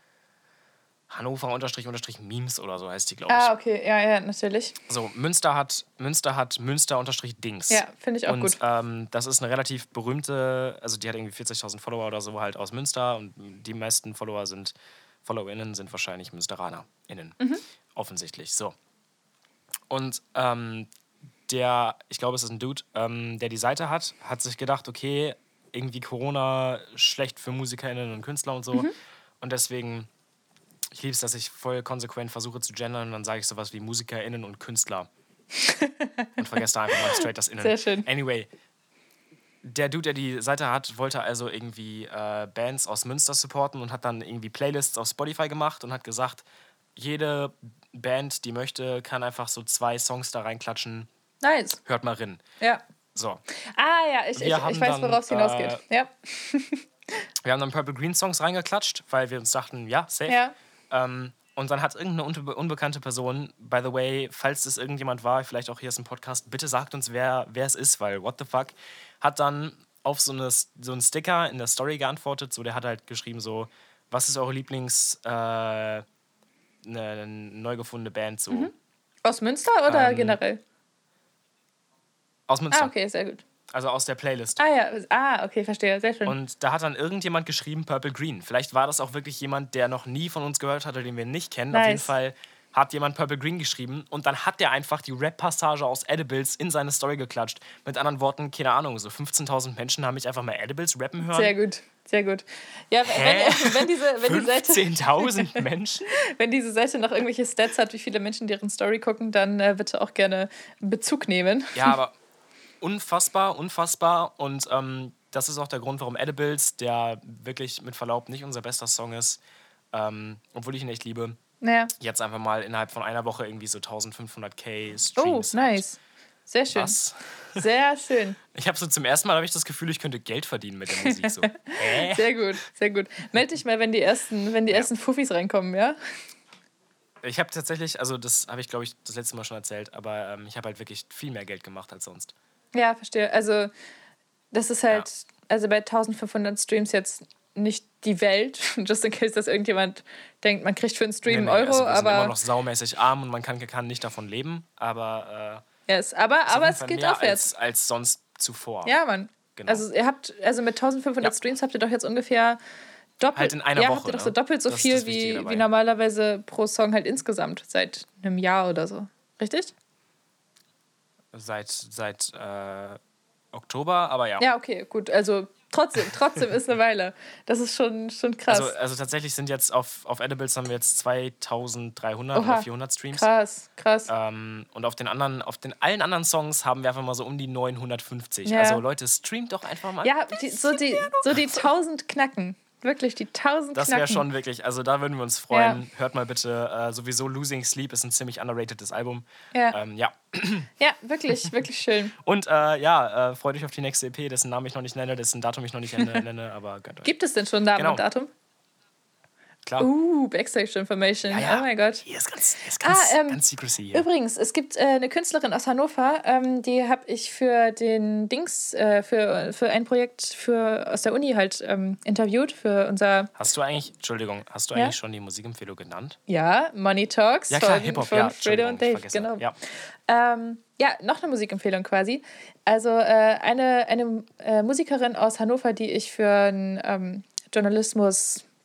Hannover unterstrich unterstrich Memes oder so heißt die, glaube ich. Ah, okay, ja, ja, natürlich. So, Münster hat Münster hat Münster unterstrich Dings. Ja, finde ich auch und, gut. Ähm, das ist eine relativ berühmte, also die hat irgendwie 40.000 Follower oder so halt aus Münster und die meisten Follower sind, FollowerInnen sind wahrscheinlich MünsteranerInnen. Mhm. Offensichtlich. So. Und ähm, der, ich glaube, es ist ein Dude, ähm, der die Seite hat, hat sich gedacht, okay, irgendwie Corona schlecht für MusikerInnen und Künstler und so. Mhm. Und deswegen, ich liebe es, dass ich voll konsequent versuche zu gendern und dann sage ich sowas wie MusikerInnen und Künstler. und vergesse da einfach mal straight das Innen. Sehr schön. Anyway, der Dude, der die Seite hat, wollte also irgendwie äh, Bands aus Münster supporten und hat dann irgendwie Playlists auf Spotify gemacht und hat gesagt, jede Band, die möchte, kann einfach so zwei Songs da reinklatschen. Nice. Hört mal rein. Ja. So. Ah, ja, ich, ich, ich weiß, worauf es hinausgeht. äh, Ja. Wir haben dann Purple Green Songs reingeklatscht, weil wir uns dachten, ja, safe. Ja. Ähm, und dann hat irgendeine unbe unbekannte Person, by the way, falls es irgendjemand war, vielleicht auch hier ist ein Podcast, bitte sagt uns, wer, wer es ist, weil what the fuck, hat dann auf so, eine, so einen Sticker in der Story geantwortet. So, der hat halt geschrieben, so, was ist eure Lieblings äh, ne, neu gefundene Band? So Aus Münster oder Ähm, generell? aus Münster. Ah, okay, sehr gut. Also aus der Playlist. Ah, ja. Ah, okay, verstehe. Sehr schön. Und da hat dann irgendjemand geschrieben Purple Green. Vielleicht war das auch wirklich jemand, der noch nie von uns gehört hatte, den wir nicht kennen. Auf Nice. jeden Fall hat jemand Purple Green geschrieben und dann hat der einfach die Rap-Passage aus Edibles in seine Story geklatscht. Mit anderen Worten, keine Ahnung, so 15.000 Menschen haben mich einfach mal Edibles rappen hören. sehr gut, sehr gut. Ja, wenn, wenn, diese, wenn, die Seite, 15.000 Menschen? wenn diese Seite noch irgendwelche Stats hat, wie viele Menschen deren Story gucken, dann äh, bitte auch gerne Bezug nehmen. Ja, aber unfassbar, unfassbar. Und ähm, das ist auch der Grund, warum Edibles, der wirklich mit Verlaub nicht unser bester Song ist, ähm, obwohl ich ihn echt liebe, Naja. jetzt einfach mal innerhalb von einer Woche irgendwie so 1500k Oh, Streams. hat. nice. Sehr schön. Was? Sehr schön. Ich habe so zum ersten Mal habe ich das Gefühl, ich könnte Geld verdienen mit der Musik. So. Hä? Sehr gut, sehr gut. Meld dich mal, wenn die ersten, wenn die ersten Fuffis reinkommen, ja? Ich habe tatsächlich, also das habe ich glaube ich das letzte Mal schon erzählt, aber ähm, ich habe halt wirklich viel mehr Geld gemacht als sonst. Ja, verstehe. Also, das ist halt, also bei 1500 Streams jetzt nicht die Welt, just in case, dass irgendjemand denkt, man kriegt für einen Stream einen Euro, also wir sind immer noch saumäßig arm und man kann, kann nicht davon leben, aber, äh, yes, aber, aber es geht aufwärts. als, als sonst zuvor. Ja, Mann. Genau. Also ihr habt, also mit 1500 Ja. Streams habt ihr doch jetzt ungefähr doppelt, Halt in einer ja, Woche, habt ihr doch ne? so doppelt so viel wie, dabei. wie normalerweise pro Song halt insgesamt seit einem Jahr oder so. Richtig? Seit, seit äh, Oktober, aber ja. Ja, okay, gut. Also trotzdem, trotzdem ist eine Weile. Das ist schon, schon krass. Also, also tatsächlich sind jetzt auf, auf Edibles haben wir jetzt 2300 Oha, oder 400 Streams. krass, krass. Ähm, und auf den anderen, auf den allen anderen Songs haben wir einfach mal so um die 950. Ja. Also Leute, streamt doch einfach mal. ja, die, so, die, so die 1000 knacken. Wirklich, die 1000 Das wäre schon wirklich, also da würden wir uns freuen. Hört mal bitte, äh, sowieso Losing Sleep ist ein ziemlich underratedes Album. Ja. Ähm, ja. Ja, wirklich, wirklich schön. Und äh, ja, äh, freut euch auf die nächste EP, dessen Namen ich noch nicht nenne, dessen Datum ich noch nicht nenne, nenne aber. Gibt es denn schon Namen Genau. und Datum? Klar. Uh, Backstage Information. ja, ja. Oh mein Gott. Hier ist ganz, hier ist ganz, Ah, ähm, ganz secrecy hier. Übrigens, es gibt äh, eine Künstlerin aus Hannover, ähm, die habe ich für den Dings, äh, für, für ein Projekt für, aus der Uni halt ähm, interviewt, für unser, Hast du eigentlich, Entschuldigung, hast du Ja? eigentlich schon die Musikempfehlung genannt? ja, Money Talks Ja klar, von, Hip-Hop, von ja. Fredo und Dave, genau. Ja. Ähm, ja, noch eine Musikempfehlung quasi. Also äh, eine, eine äh, Musikerin aus Hannover, die ich für ein ähm,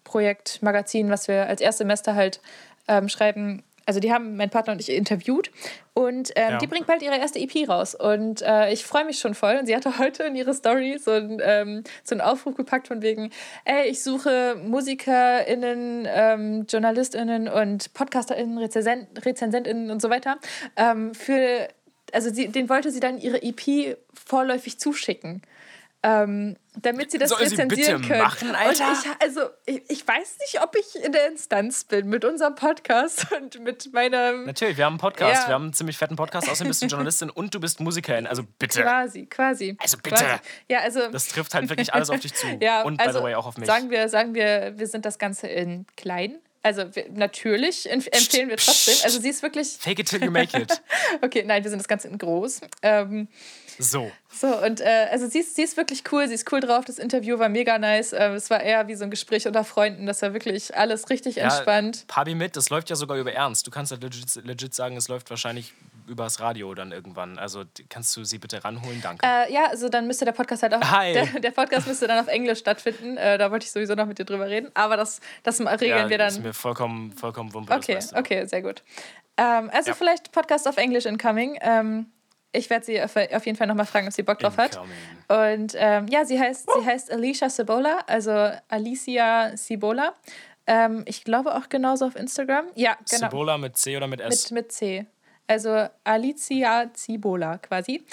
Journalismusprojekt, Magazin, was wir als Erstsemester halt ähm, schreiben, also die haben mein Partner und ich interviewt und ähm, Ja. die bringt bald ihre erste EP raus und äh, ich freue mich schon voll und sie hatte heute in ihre Story so, ein, ähm, so einen Aufruf gepackt von wegen, ey, ich suche MusikerInnen, ähm, JournalistInnen und PodcasterInnen, Rezensen RezensentInnen und so weiter ähm, für, also sie, den wollte sie dann ihre EP vorläufig zuschicken. Ähm, damit sie das Soll sie rezensieren bitte können. machen, Alter? Und ich, also, ich, ich weiß nicht, ob ich in der Instanz bin mit unserem Podcast und mit meinem Natürlich, wir haben einen Podcast, Ja. wir haben einen ziemlich fetten Podcast. Außerdem bist du Journalistin und du bist Musikerin. Also bitte. Quasi, quasi. Also bitte. Quasi. Ja, also. Das trifft halt wirklich alles auf dich zu. ja, und by also the way auch auf mich. Sagen wir, sagen wir, wir sind das Ganze in klein. Also wir, natürlich empf empfehlen wir trotzdem. Also sie ist wirklich. Fake it till you make it. Okay, nein, wir sind das Ganze in groß. Ähm, So. so, und äh, also sie ist, sie ist wirklich cool, sie ist cool drauf. Das Interview war mega nice. Ähm, es war eher wie so ein Gespräch unter Freunden. Das war wirklich alles richtig entspannt. Pabi mit, das läuft ja sogar über Ernst. Du kannst halt legit, legit sagen, es läuft wahrscheinlich übers Radio dann irgendwann. Also kannst du sie bitte ranholen? Danke. Äh, ja, also dann müsste der Podcast halt auch. Hi. Der, der Podcast müsste dann auf Englisch stattfinden. Äh, da wollte ich sowieso noch mit dir drüber reden. Aber das, das regeln ja, wir dann. ist mir vollkommen, vollkommen wumpe. das Okay, okay, sehr gut. Ähm, also Ja. vielleicht Podcast auf Englisch incoming. Ähm, ich werde sie auf, auf jeden Fall nochmal fragen, ob sie Bock drauf hat. Incoming. Und ähm, ja, sie heißt, sie heißt Alicia Cibola, also Alicia Cibola. Ähm, ich glaube auch genauso auf Instagram. Ja, genau. Cibola mit C oder mit S? Mit, mit C. Also Alicia Cibola quasi.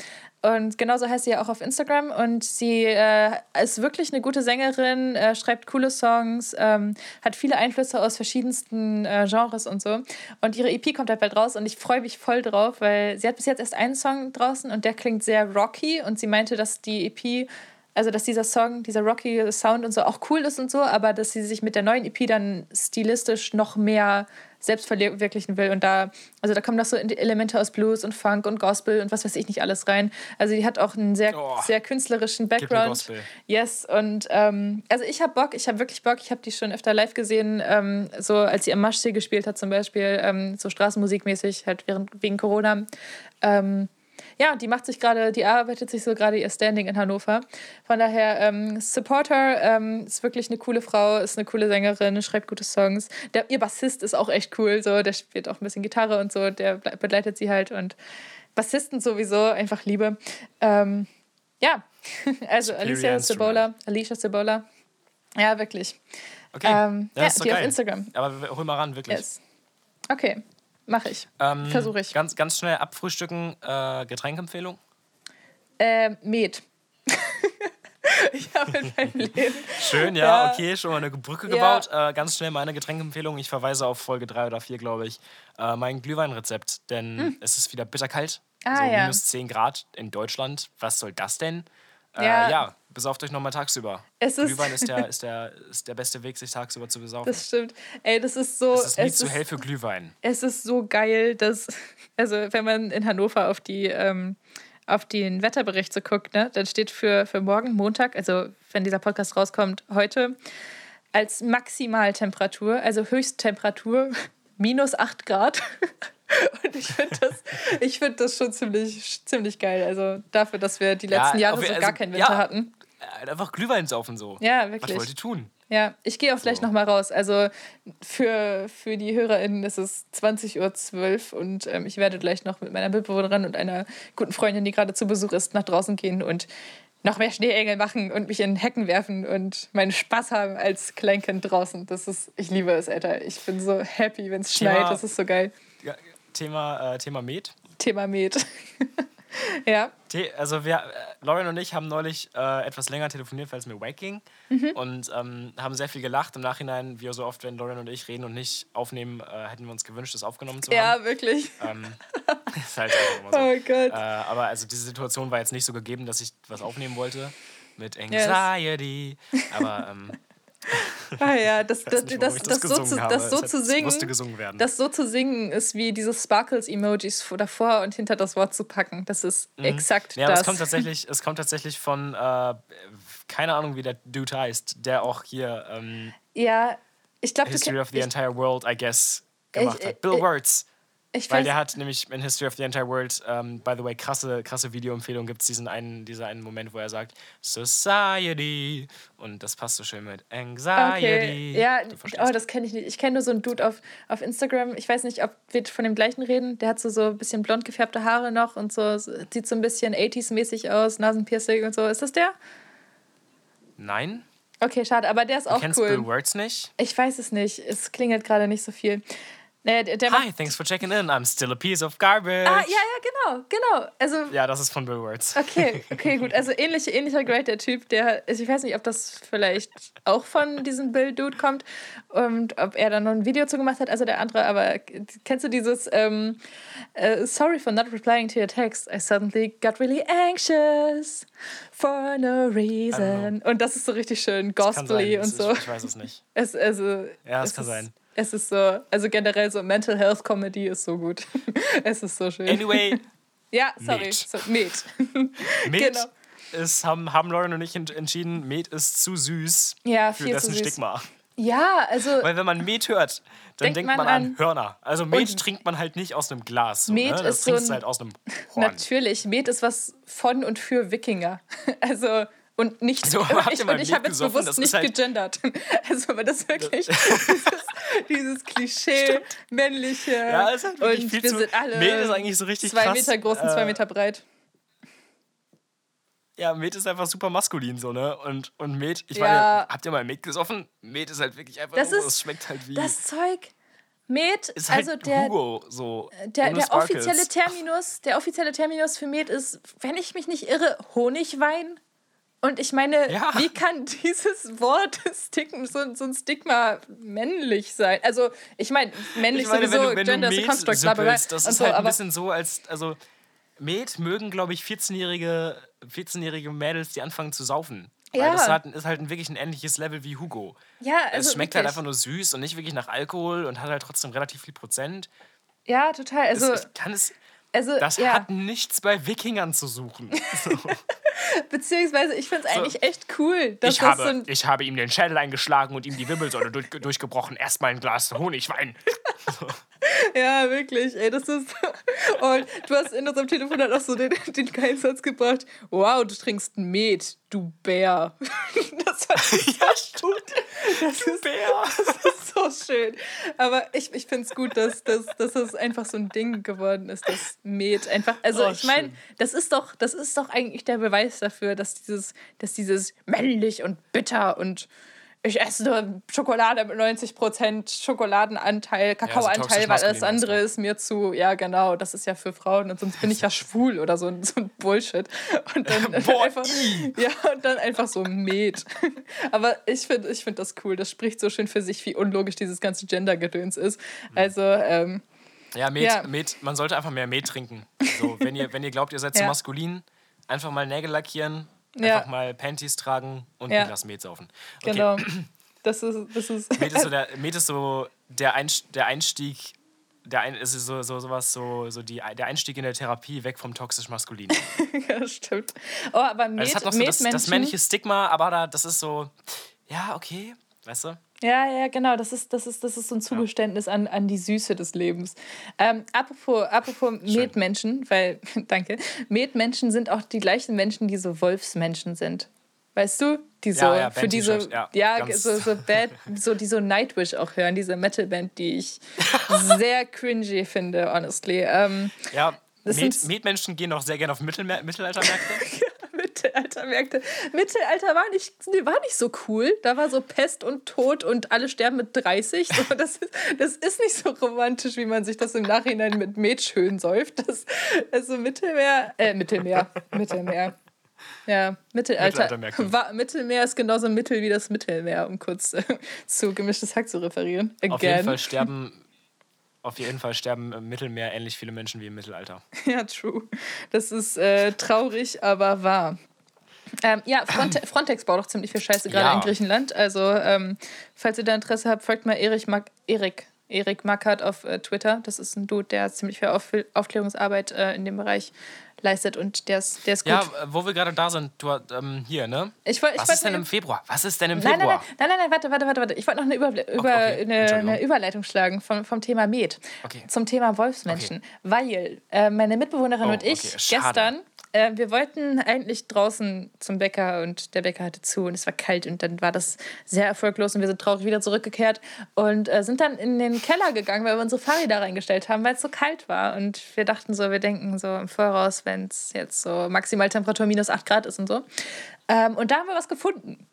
Und genauso heißt sie ja auch auf Instagram. Und sie äh, ist wirklich eine gute Sängerin, äh, schreibt coole Songs, ähm, hat viele Einflüsse aus verschiedensten äh, Genres und so. Und ihre EP kommt halt bald raus und ich freue mich voll drauf, weil sie hat bis jetzt erst einen Song draußen und der klingt sehr rocky. Und sie meinte, dass die EP also dass dieser Song, dieser rocky Sound und so auch cool ist und so, aber dass sie sich mit der neuen EP dann stilistisch noch mehr selbst verwirklichen will. Und da, also da kommen noch so Elemente aus Blues und Funk und Gospel und was weiß ich nicht alles rein. Also die hat auch einen sehr, Oh, sehr künstlerischen Background. Yes, und ähm, also ich habe Bock, ich habe wirklich Bock. Ich habe die schon öfter live gesehen, ähm, so als sie am Maschsee gespielt hat zum Beispiel, ähm, so Straßenmusikmäßig, halt während, wegen Corona. Ähm, ja, die macht sich gerade, die arbeitet sich so gerade ihr Standing in Hannover. Von daher, ähm, Supporter ähm, ist wirklich eine coole Frau, ist eine coole Sängerin, schreibt gute Songs. Der, ihr Bassist ist auch echt cool, so, der spielt auch ein bisschen Gitarre und so, der begleitet sie halt und Bassisten sowieso, einfach Liebe. Ähm, ja, also Alicia. Cibola, Alicia Cibola. Ja, wirklich. Okay, Ähm, ja, ja, die auf geil. Instagram. Aber hol mal ran, wirklich. Yes. Okay, mache ich. Ähm, Versuch ich. Ganz, ganz schnell abfrühstücken, äh, Getränkempfehlung. Ähm, Met. ich habe in meinem Leben. Schön, ja, Ja. okay, schon mal eine Brücke Ja. gebaut. Äh, ganz schnell meine Getränkempfehlung. Ich verweise auf Folge 3 oder 4, glaube ich. Äh, mein Glühweinrezept, denn es ist wieder bitterkalt. Hm. Ah, so ja. minus 10 Grad in Deutschland. Was soll das denn? Äh, Ja. ja. besauft euch nochmal tagsüber. Es ist- Glühwein ist der, ist, der, ist der beste Weg, sich tagsüber zu besaufen. Das stimmt. Ey, das ist so. es ist nie es zu ist- hell für Glühwein. es ist so geil, dass, also wenn man in Hannover auf die, ähm, auf den Wetterbericht so guckt, ne, dann steht für, für morgen, Montag, also wenn dieser Podcast rauskommt, heute, als Maximaltemperatur, also Höchsttemperatur, minus 8 Grad. Und ich finde das, ich find das schon ziemlich, ziemlich geil. Also dafür, dass wir die Ja, letzten Jahre auf- so also, gar keinen Winter ja. hatten. Äh, Einfach Glühwein saufen so. Ja, Was wirklich. wollt ihr tun? Ja, ich gehe auch gleich So. noch mal raus. Also für, für die HörerInnen ist es 20.12 Uhr und ähm, ich werde gleich noch mit meiner Mitbewohnerin und einer guten Freundin, die gerade zu Besuch ist, nach draußen gehen und noch mehr Schneeengel machen und mich in Hecken werfen und meinen Spaß haben als Kleinkind draußen. Das ist, ich liebe es, Alter. Ich bin so happy, wenn es schneit. Das ist so geil. Thema, äh, Thema Met. Thema Met. ja. Also wir, äh, Lauren und ich haben neulich äh, etwas länger telefoniert, weil es mir wack ging mhm. und ähm, haben sehr viel gelacht. Im Nachhinein, wie so oft, wenn Lauren und ich reden und nicht aufnehmen, äh, hätten wir uns gewünscht, das aufgenommen zu haben. Ja, wirklich. Ähm, ist halt einfach so. Oh Gott. Äh, aber also diese Situation war jetzt nicht so gegeben, dass ich was aufnehmen wollte mit Anxiety. Yes. Aber ähm, Ah ja, das, das, nicht, das, das, so zu, das so zu singen, das so zu singen ist wie diese Sparkles-Emojis davor und hinter das Wort zu packen. Das ist mhm. exakt ja, das. Es kommt tatsächlich, es kommt tatsächlich von, äh, keine Ahnung, wie der Dude heißt, der auch hier ähm, ja, ich glaube, History of the ich, Entire World, I guess, gemacht ich, hat. Bill Words. Ich Weil der hat nämlich in History of the Entire World, ähm, by the way, krasse, krasse Videoempfehlung, gibt es diesen einen, dieser einen Moment, wo er sagt, Society. Und das passt so schön mit Anxiety. Okay. Ja, oh, das kenne ich nicht. Ich kenne nur so einen Dude auf, auf Instagram. Ich weiß nicht, ob wir von dem gleichen reden. Der hat so, so ein bisschen blond gefärbte Haare noch und so, sieht so ein bisschen 80s-mäßig aus, Nasenpiercing und so. Ist das der? Nein. Okay, schade, aber der ist auch du kennst cool. Bill Words nicht? Ich weiß es nicht. Es klingelt gerade nicht so viel. Nee, der, der Hi, thanks for checking in. I'm still a piece of garbage. Ah, ja, ja, genau, genau. Also, ja, das ist von Bill Words. Okay, okay, gut. Also ähnlich, ähnlicher Grade der Typ, der, also ich weiß nicht, ob das vielleicht auch von diesem Bill Dude kommt und ob er da noch ein Video zu gemacht hat, also der andere, aber kennst du dieses um, uh, Sorry for not replying to your text. I suddenly got really anxious for no reason. Und das ist so richtig schön gospelly und so. Ich, ich weiß es nicht. Es, also, ja, es, es kann sein. Es ist so, also generell so Mental Health Comedy ist so gut. es ist so schön. Anyway. ja, sorry. Met. So, Met. Met genau. ist, haben, haben Lauren und ich entschieden, Met ist zu süß ja, für dessen Stigma. Ja, also. Weil wenn man Met hört, dann denkt, man, man, an Hörner. Also Met trinkt man halt nicht aus einem Glas. So, Met ne? Das ist trinkst so ein, halt aus einem Horn. Natürlich, Met ist was von und für Wikinger. Also und nicht so, ich, und ich habe jetzt bewusst nicht halt gegendert. Also aber das wirklich dieses, dieses Klischee Stimmt. männliche ja, ist halt und wir sind alle Met ist eigentlich so richtig zwei krass, Meter groß und äh, zwei Meter breit. Ja, Met ist einfach super maskulin so, ne? Und, und Met, ich ja. meine, habt ihr mal Met gesoffen? Met ist halt wirklich einfach das so, es schmeckt halt wie. Das Zeug. Met, ist halt also der, Hugo, so. Der, der offizielle Terminus, der offizielle Terminus für Met ist, wenn ich mich nicht irre, Honigwein. Und ich meine, ja. wie kann dieses Wort Stigma, so, so, ein Stigma männlich sein? Also, ich meine, männlich ich meine, sowieso, wenn du, wenn Gender a Construct, bla, bla, Das ist so, halt ein bisschen so, als, also, Met mögen, glaube ich, 14-jährige 14 Mädels, die anfangen zu saufen. Weil ja. das hat, ist halt wirklich ein ähnliches Level wie Hugo. Ja, also es schmeckt halt wirklich. halt einfach nur süß und nicht wirklich nach Alkohol und hat halt trotzdem relativ viel Prozent. Ja, total. Also, es, kann es, also, das ja. hat nichts bei Wikingern zu suchen. So. Beziehungsweise, ich finde es eigentlich so. echt cool. Dass ich, das habe, so ich habe ihm den Schädel eingeschlagen und ihm die Wirbelsäule durch, durchgebrochen. Erstmal ein Glas Honigwein. So. Ja, wirklich, ey, das ist. Und du hast in unserem Telefonat auch so den, den geilen Satz gebracht: Wow, du trinkst Met, du Bär. Das war ja, gut. Das du ist, Bär. Das ist so schön. Aber ich, ich finde es gut, dass, dass, dass es einfach so ein Ding geworden ist, das Met einfach. Also, oh, ich meine, das ist doch, das ist doch eigentlich der Beweis dafür, dass dieses, dass dieses männlich und bitter und ich esse nur Schokolade mit 90% Schokoladenanteil, Kakaoanteil, ja, weil alles andere ist mir zu, ja genau, das ist ja für Frauen und sonst bin ich ja schwul oder so, so ein Bullshit. Und dann, einfach, ja, und dann einfach so Met. Aber ich finde ich find das cool, das spricht so schön für sich, wie unlogisch dieses ganze Gender-Gedöns ist. Mhm. Also, ähm, ja, Met, ja. Met, man sollte einfach mehr Met trinken. So, wenn, ihr, wenn ihr glaubt, ihr seid ja. zu maskulin, einfach mal Nägel lackieren, ja. Einfach mal Panties tragen und ja. ein Glas Met saufen. Okay. Genau. Das ist, das ist Met ist so der, Met ist so der, Einst der Einstieg, der ein, ist so, so sowas, so, so die, der Einstieg in der Therapie weg vom toxisch Maskulin. ja, stimmt. Oh, aber Met, das hat noch so das, das männliche Stigma, aber da, das ist so, ja, okay, weißt du? Ja, ja, genau. Das ist, das ist, das ist so ein Zugeständnis ja. an, an die Süße des Lebens. Ähm, apropos apropos Metmenschen, weil, danke, Metmenschen sind auch die gleichen Menschen, die so Wolfsmenschen sind. Weißt du? Die so, ja, ja, für diese, ja, ja so, so, Bad, so, die so Nightwish auch hören, diese Metalband, die ich sehr cringy finde, honestly. Ähm, ja, Metmenschen gehen auch sehr gerne auf Mittelmer Mittelaltermärkte. Mittelaltermärkte. Mittelalter war nicht, war nicht so cool. Da war so Pest und Tod und alle sterben mit 30. So, das, ist, das ist nicht so romantisch, wie man sich das im Nachhinein mit Met schön säuft. Das, also Mittelmeer, äh, Mittelmeer, Mittelmeer. Ja, Mittelalter. War, Mittelmeer ist genauso Mittel wie das Mittelmeer, um kurz äh, zu gemischtes Hack zu referieren. Again. Auf jeden Fall sterben auf jeden Fall sterben im Mittelmeer ähnlich viele Menschen wie im Mittelalter. Ja, true. Das ist äh, traurig, aber wahr. Ähm, ja, Fronte Frontex baut auch ziemlich viel Scheiße gerade ja. in Griechenland. Also, ähm, falls ihr da Interesse habt, folgt mal Erik, Mag Erik, Erik Mackert auf äh, Twitter. Das ist ein Dude, der ziemlich viel Auf Aufklärungsarbeit äh, in dem Bereich leistet und der ist, der ist gut. Ja, wo wir gerade da sind, du, ähm, hier, ne? Ich wollt, ich Was ist denn im Februar? Was ist denn im nein, Februar? Nein, nein, nein, nein, warte, warte, warte, warte. Ich wollte noch eine, Überble über, okay, eine, eine, Überleitung schlagen vom, vom Thema Med okay. zum Thema Wolfsmenschen. Weil äh, meine Mitbewohnerin oh, und ich gestern äh, wir wollten eigentlich draußen zum Bäcker und der Bäcker hatte zu und es war kalt und dann war das sehr erfolglos und wir sind traurig wieder zurückgekehrt und äh, sind dann in den Keller gegangen, weil wir unsere Fahrräder reingestellt haben, weil es so kalt war und wir dachten so, wir denken so im Voraus, wenn es jetzt so Maximaltemperatur minus 8 Grad ist und so. Ähm, und da haben wir was gefunden.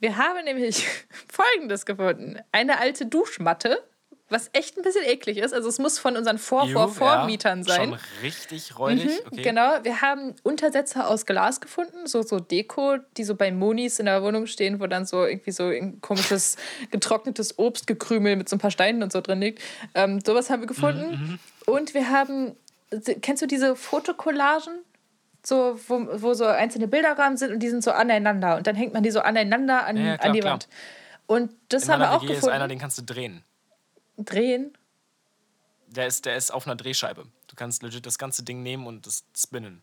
Wir haben nämlich Folgendes gefunden. Eine alte Duschmatte was echt ein bisschen eklig ist. Also es muss von unseren Vor-Vor-Vormietern ja, sein. Schon richtig räudig. Mhm, okay. Genau, wir haben Untersetzer aus Glas gefunden, so, so Deko, die so bei Monis in der Wohnung stehen, wo dann so irgendwie so ein komisches getrocknetes Obstgekrümel mit so ein paar Steinen und so drin liegt. Ähm, sowas haben wir gefunden. Mhm, mhm. und wir haben, kennst du diese Fotokollagen? so, wo, wo so einzelne Bilderrahmen sind und die sind so aneinander. Und dann hängt man die so aneinander an, ja, ja, klar, an die Wand. Und das In haben wir auch WG gefunden. ist einer, den kannst du drehen drehen? Der ist, der ist auf einer Drehscheibe. Du kannst legit das ganze Ding nehmen und das spinnen.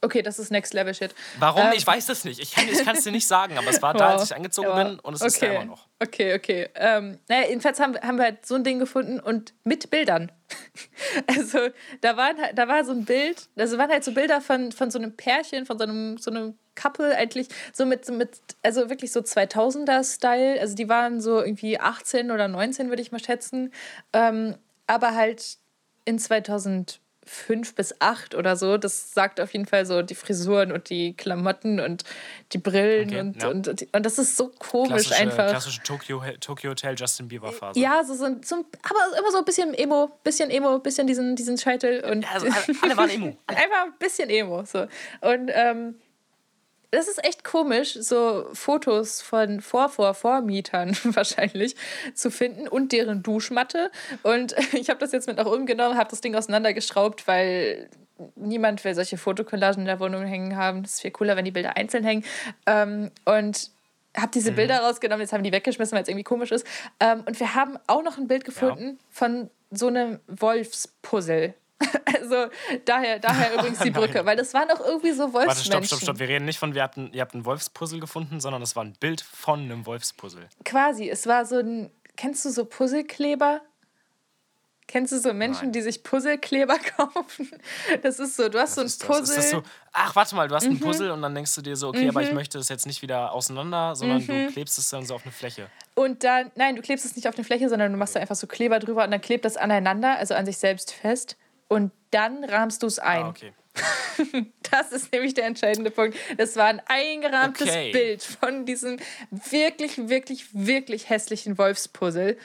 Okay, das ist Next Level Shit. Warum? Ähm. Ich weiß das nicht. Ich kann es dir nicht sagen, aber es war wow. da, als ich angezogen ja. bin und es okay. ist da immer noch. Okay, okay. Ähm, naja, jedenfalls haben, haben wir halt so ein Ding gefunden und mit Bildern. also da, waren, da war so ein Bild, also waren halt so Bilder von, von so einem Pärchen, von so einem, so einem Couple eigentlich, so mit, so mit also wirklich so 2000er-Style. Also die waren so irgendwie 18 oder 19, würde ich mal schätzen. Ähm, aber halt in 2000 fünf bis acht oder so. Das sagt auf jeden Fall so die Frisuren und die Klamotten und die Brillen okay, und, ja. und, und, und, das ist so komisch klassische, einfach. Klassische Tokyo, Tokyo Hotel Justin Bieber Phase. Ja, so, so, so, aber immer so ein bisschen Emo, bisschen Emo, bisschen diesen, diesen Scheitel und. Ja, also alle waren Emo. einfach ein bisschen Emo. So. Und ähm, das ist echt komisch, so Fotos von Vor-Vor-Vormietern wahrscheinlich zu finden und deren Duschmatte. Und ich habe das jetzt mit nach oben genommen, habe das Ding auseinandergeschraubt, weil niemand will solche Fotokollagen in der Wohnung hängen haben. Das ist viel cooler, wenn die Bilder einzeln hängen. Ähm, und habe diese mhm. Bilder rausgenommen, jetzt haben die weggeschmissen, weil es irgendwie komisch ist. Ähm, und wir haben auch noch ein Bild gefunden ja. von so einem Wolfspuzzle. Also daher, daher übrigens die Brücke, weil das waren auch irgendwie so Wolfsmenschen. Warte, stopp, stopp, stopp. Wir reden nicht von, wir hatten, ihr habt ein Wolfspuzzle gefunden, sondern es war ein Bild von einem Wolfspuzzle. Quasi, es war so ein, kennst du so Puzzlekleber? Kennst du so Menschen, Nein. die sich Puzzlekleber kaufen? Das ist so, du hast Was so ein Puzzle. So, ach, warte mal, du hast mhm. ein Puzzle und dann denkst du dir so, okay, mhm. aber ich mhm. möchte es jetzt nicht wieder auseinander, sondern mhm. du klebst es dann so auf eine Fläche. Und dann, nein, du klebst es nicht auf eine Fläche, sondern du machst da einfach so Kleber drüber und dann klebt das aneinander, also an sich selbst fest und dann rahmst du es ein. Ah, okay. Das ist nämlich der entscheidende Punkt. Das war ein eingerahmtes okay. Bild von diesem wirklich, wirklich, wirklich hässlichen Wolfspuzzle.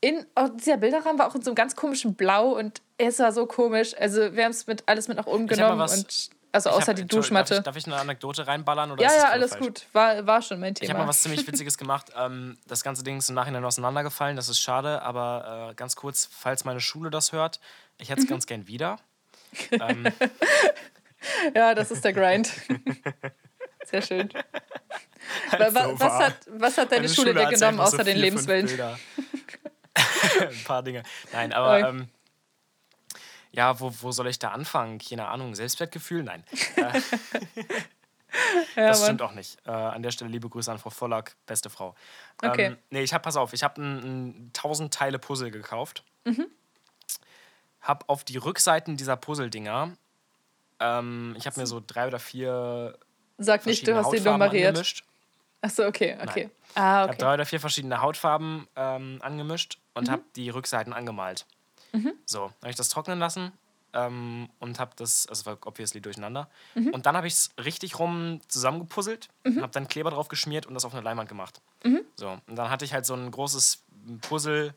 In, oh, dieser Bilderrahmen war auch in so einem ganz komischen Blau und es war so komisch. Also wir haben es mit, alles mit nach oben genommen und also außer hab, die Duschmatte. Darf ich, darf ich, eine Anekdote reinballern? Oder ja, ja, alles falsch? gut. War, war schon mein Thema. Ich habe mal was ziemlich Witziges gemacht. Ähm, das ganze Ding ist im Nachhinein auseinandergefallen. Das ist schade, aber äh, ganz kurz, falls meine Schule das hört, ich hätte es mhm. ganz gern wieder. ähm. Ja, das ist der Grind. Sehr schön. Halt was, was, hat, was hat deine Schule, Schule dir genommen, außer so den Lebenswillen? Ein paar Dinge. Nein, aber ähm, ja, wo, wo soll ich da anfangen? Keine Ahnung, Selbstwertgefühl? Nein. Äh, ja, das stimmt auch nicht. Äh, an der Stelle liebe Grüße an Frau Vollack, beste Frau. Okay. Ähm, nee, ich habe, pass auf, ich habe ein, ein 1000 Teile Puzzle gekauft. Mhm. Hab auf die Rückseiten dieser Puzzle-Dinger, ähm, ich habe mir so drei oder vier. Sag nicht, du hast die nummeriert. Achso, okay, okay. Nein. Ah, okay. Ich habe drei oder vier verschiedene Hautfarben ähm, angemischt und mhm. habe die Rückseiten angemalt. Mhm. So, habe ich das trocknen lassen. ähm, und habe das, also es war obviously durcheinander. Mhm. Und dann habe ich es richtig rum zusammengepuzzelt, Mhm. habe dann Kleber drauf geschmiert und das auf eine Leinwand gemacht. So, und dann hatte ich halt so ein großes Puzzle,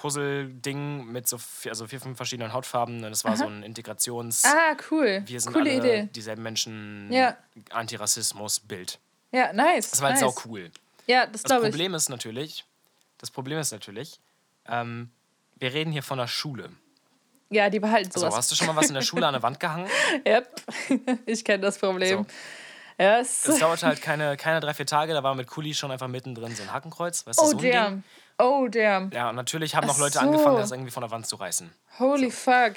Puzzle-Ding mit so vier, also vier, fünf verschiedenen Hautfarben. Und es war so ein Integrations-, Ah, cool. wir sind Coole alle Idee. dieselben Menschen, Ja. Antirassismus-Bild. Ja, nice. Das war halt nice. sau cool. Ja, das glaube ich. Problem ist natürlich, das Problem ist natürlich, ähm, wir reden hier von einer Schule. Ja, die behalten So, sowas. hast du schon mal was in der Schule an der Wand gehangen? Yep. ich kenne das Problem. So. Ja, es Es dauerte halt keine, keine drei, vier Tage, da war mit Kuli schon einfach mittendrin so ein Hakenkreuz. Weißt du, oh, so ein Ding. Oh, damn. Ja, und natürlich haben noch Leute so. angefangen, das irgendwie von der Wand zu reißen. Holy fuck.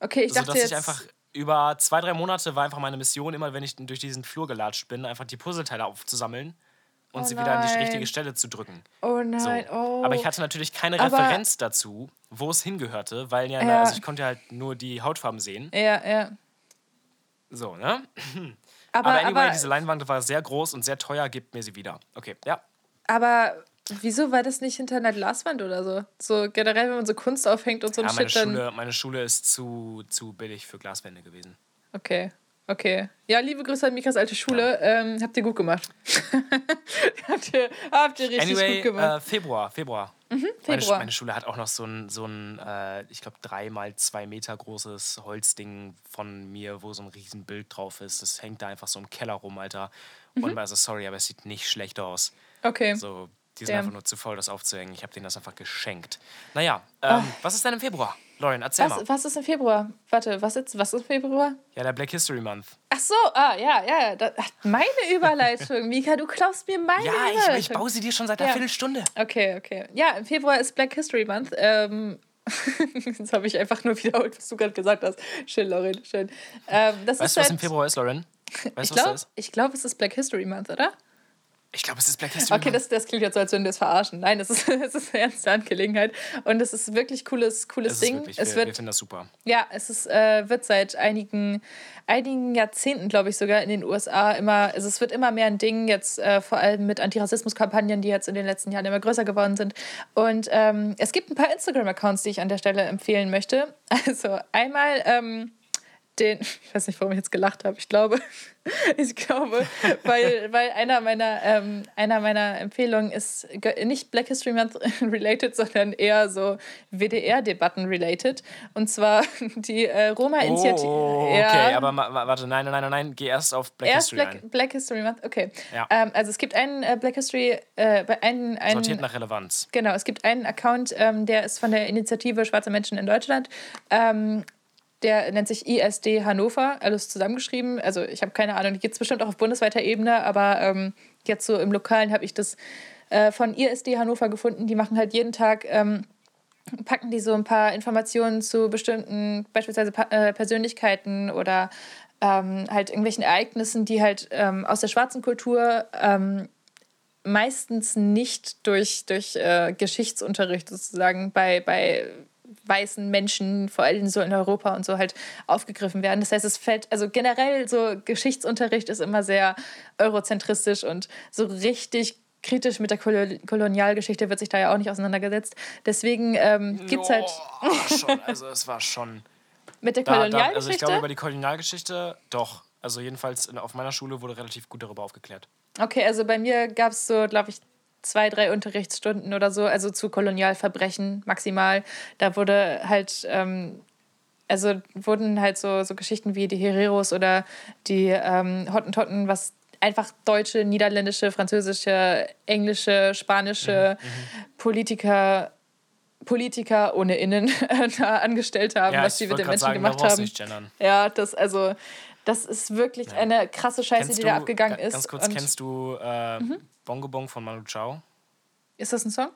Okay, ich So dachte dass jetzt... ich einfach über zwei, drei Monate war einfach meine Mission, immer wenn ich durch diesen Flur gelatscht bin, einfach die Puzzleteile aufzusammeln und Oh sie wieder an die richtige Stelle zu drücken. oh So. nein, oh. Aber ich hatte natürlich keine Aber- Referenz dazu, wo es hingehörte, weil ja, Ja. also ich konnte halt nur die Hautfarben sehen. Ja, ja. So, ne? Aber, Aber anyway, aber, diese Leinwand war sehr groß und sehr teuer, gebt mir sie wieder. Okay, ja. aber wieso war das nicht hinter einer Glaswand oder so? So generell, wenn man so Kunst aufhängt und so ein ja meine, Shit, dann... Schule, meine Schule ist zu, zu billig für Glaswände gewesen. Okay, okay. Ja, liebe Grüße an Mikas alte Schule. Ähm, habt ihr gut gemacht. habt, ihr, habt ihr richtig Anyway, gut gemacht. äh, Februar, Februar. Meine, Sch- Februar. meine Schule hat auch noch so ein, so ein äh, ich glaube, drei mal zwei Meter großes Holzding von mir, wo so ein Riesenbild drauf ist. Das hängt da einfach so im Keller rum, Alter. Mhm. Und also, sorry, aber es sieht nicht schlecht aus. Okay. So, die sind Damn. einfach nur zu voll, das aufzuhängen. Ich habe denen das einfach geschenkt. Naja, ähm, was ist denn im Februar? Lauren, erzähl mal. Ah. Was, was ist im Februar? Warte, was ist, was ist im Februar? Ja, der Black History Month. Ach so, ah, ja, ja. Da, meine Überleitung. Mika, du klaust mir meine Ja, Überleitung. ich, ich baue sie dir schon seit einer Ja. Viertelstunde. Okay, okay. Ja, im Februar ist Black History Month. Ähm, jetzt habe ich einfach nur wiederholt, was du gerade gesagt hast. Schön, Lauren, schön. Ähm, das Weißt ist du, was halt, im Februar ist, Lauren? Weißt Ich was glaube, glaub, es ist Black History Month, oder? Ich glaube, es ist Black History Okay, das, das klingt jetzt so, als würden wir es verarschen. Nein, das ist, das ist eine ernste Angelegenheit. Und es ist wirklich cooles, cooles Es Ding. wirklich, es wir, wird wir finden das super. Ja, es ist, äh, wird seit einigen, einigen Jahrzehnten, glaube ich, sogar in den USA immer, also es wird immer mehr ein Ding, jetzt äh, vor allem mit Antirassismus-Kampagnen, die jetzt in den letzten Jahren immer größer geworden sind. Und ähm, es gibt ein paar Instagram-Accounts, die ich an der Stelle empfehlen möchte. Also einmal ähm, den, ich weiß nicht, warum ich jetzt gelacht habe, ich glaube, ich glaube, weil, weil einer, meiner, ähm, einer meiner Empfehlungen ist nicht Black History Month related, sondern eher so WDR-Debatten related. Und zwar die äh, Roma-Initiative. Oh, okay, aber ma, ma, warte, nein, nein, nein, nein, geh erst auf Black Erst History Black, ein. Black History Month, okay. Ja. Ähm, also es gibt einen äh, Black History, äh, einen, einen Sortiert nach Relevanz. Genau, es gibt einen Account, ähm, der ist von der Initiative Schwarze Menschen in Deutschland. Ähm, der nennt sich ISD Hannover, alles zusammengeschrieben. Also ich habe keine Ahnung, die gibt es bestimmt auch auf bundesweiter Ebene, aber ähm, jetzt so im Lokalen habe ich das äh, von ISD Hannover gefunden. Die machen halt jeden Tag, ähm, packen die so ein paar Informationen zu bestimmten, beispielsweise pa äh, Persönlichkeiten oder ähm, halt irgendwelchen Ereignissen, die halt ähm, aus der schwarzen Kultur ähm, meistens nicht durch, durch äh, Geschichtsunterricht sozusagen bei, bei weißen Menschen, vor allem so in Europa und so halt aufgegriffen werden. Das heißt, es fällt, also generell so Geschichtsunterricht ist immer sehr eurozentristisch und so richtig kritisch mit der Kolo- Kolonialgeschichte wird sich da ja auch nicht auseinandergesetzt. Deswegen ähm, gibt es halt Oh, schon, also es war schon. mit der Da, da, Kolonialgeschichte. also ich glaube über die Kolonialgeschichte, doch. Also jedenfalls in, auf meiner Schule wurde relativ gut darüber aufgeklärt. Okay, also bei mir gab es so, glaube ich, zwei, drei Unterrichtsstunden oder so, also zu Kolonialverbrechen maximal. Da wurde halt, ähm, also wurden halt so, so Geschichten wie die Hereros oder die ähm, Hottentotten, was einfach deutsche, niederländische, französische, englische, spanische Politiker, Politiker ohne Innen da angestellt haben, Ja, was die mit den Menschen sagen, gemacht haben. nicht gendern. Ja, das also, das ist wirklich eine krasse Scheiße, Kennst die du, da abgegangen ga- ist. Ganz kurz, Mhm. kennst du äh, Bongo Bong von Manu Chao? Ist das ein Song?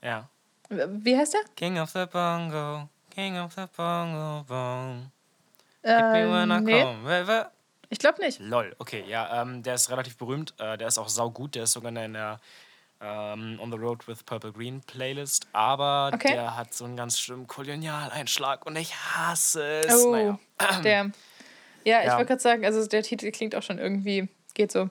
Ja. Wie heißt der? King of the Bongo, King of the Bongo Bong. Ähm, nee, come. Ich glaube nicht. Lol, okay, ja, ähm, der ist relativ berühmt. Äh, der ist auch saugut. Der ist sogar in der ähm, On the Road with Purple Green Playlist. Aber Okay. der hat so einen ganz schlimmen Kolonialeinschlag und ich hasse es. Oh, Naja. der. Ja, ich Ja. wollte gerade sagen, also der Titel klingt auch schon irgendwie, geht so.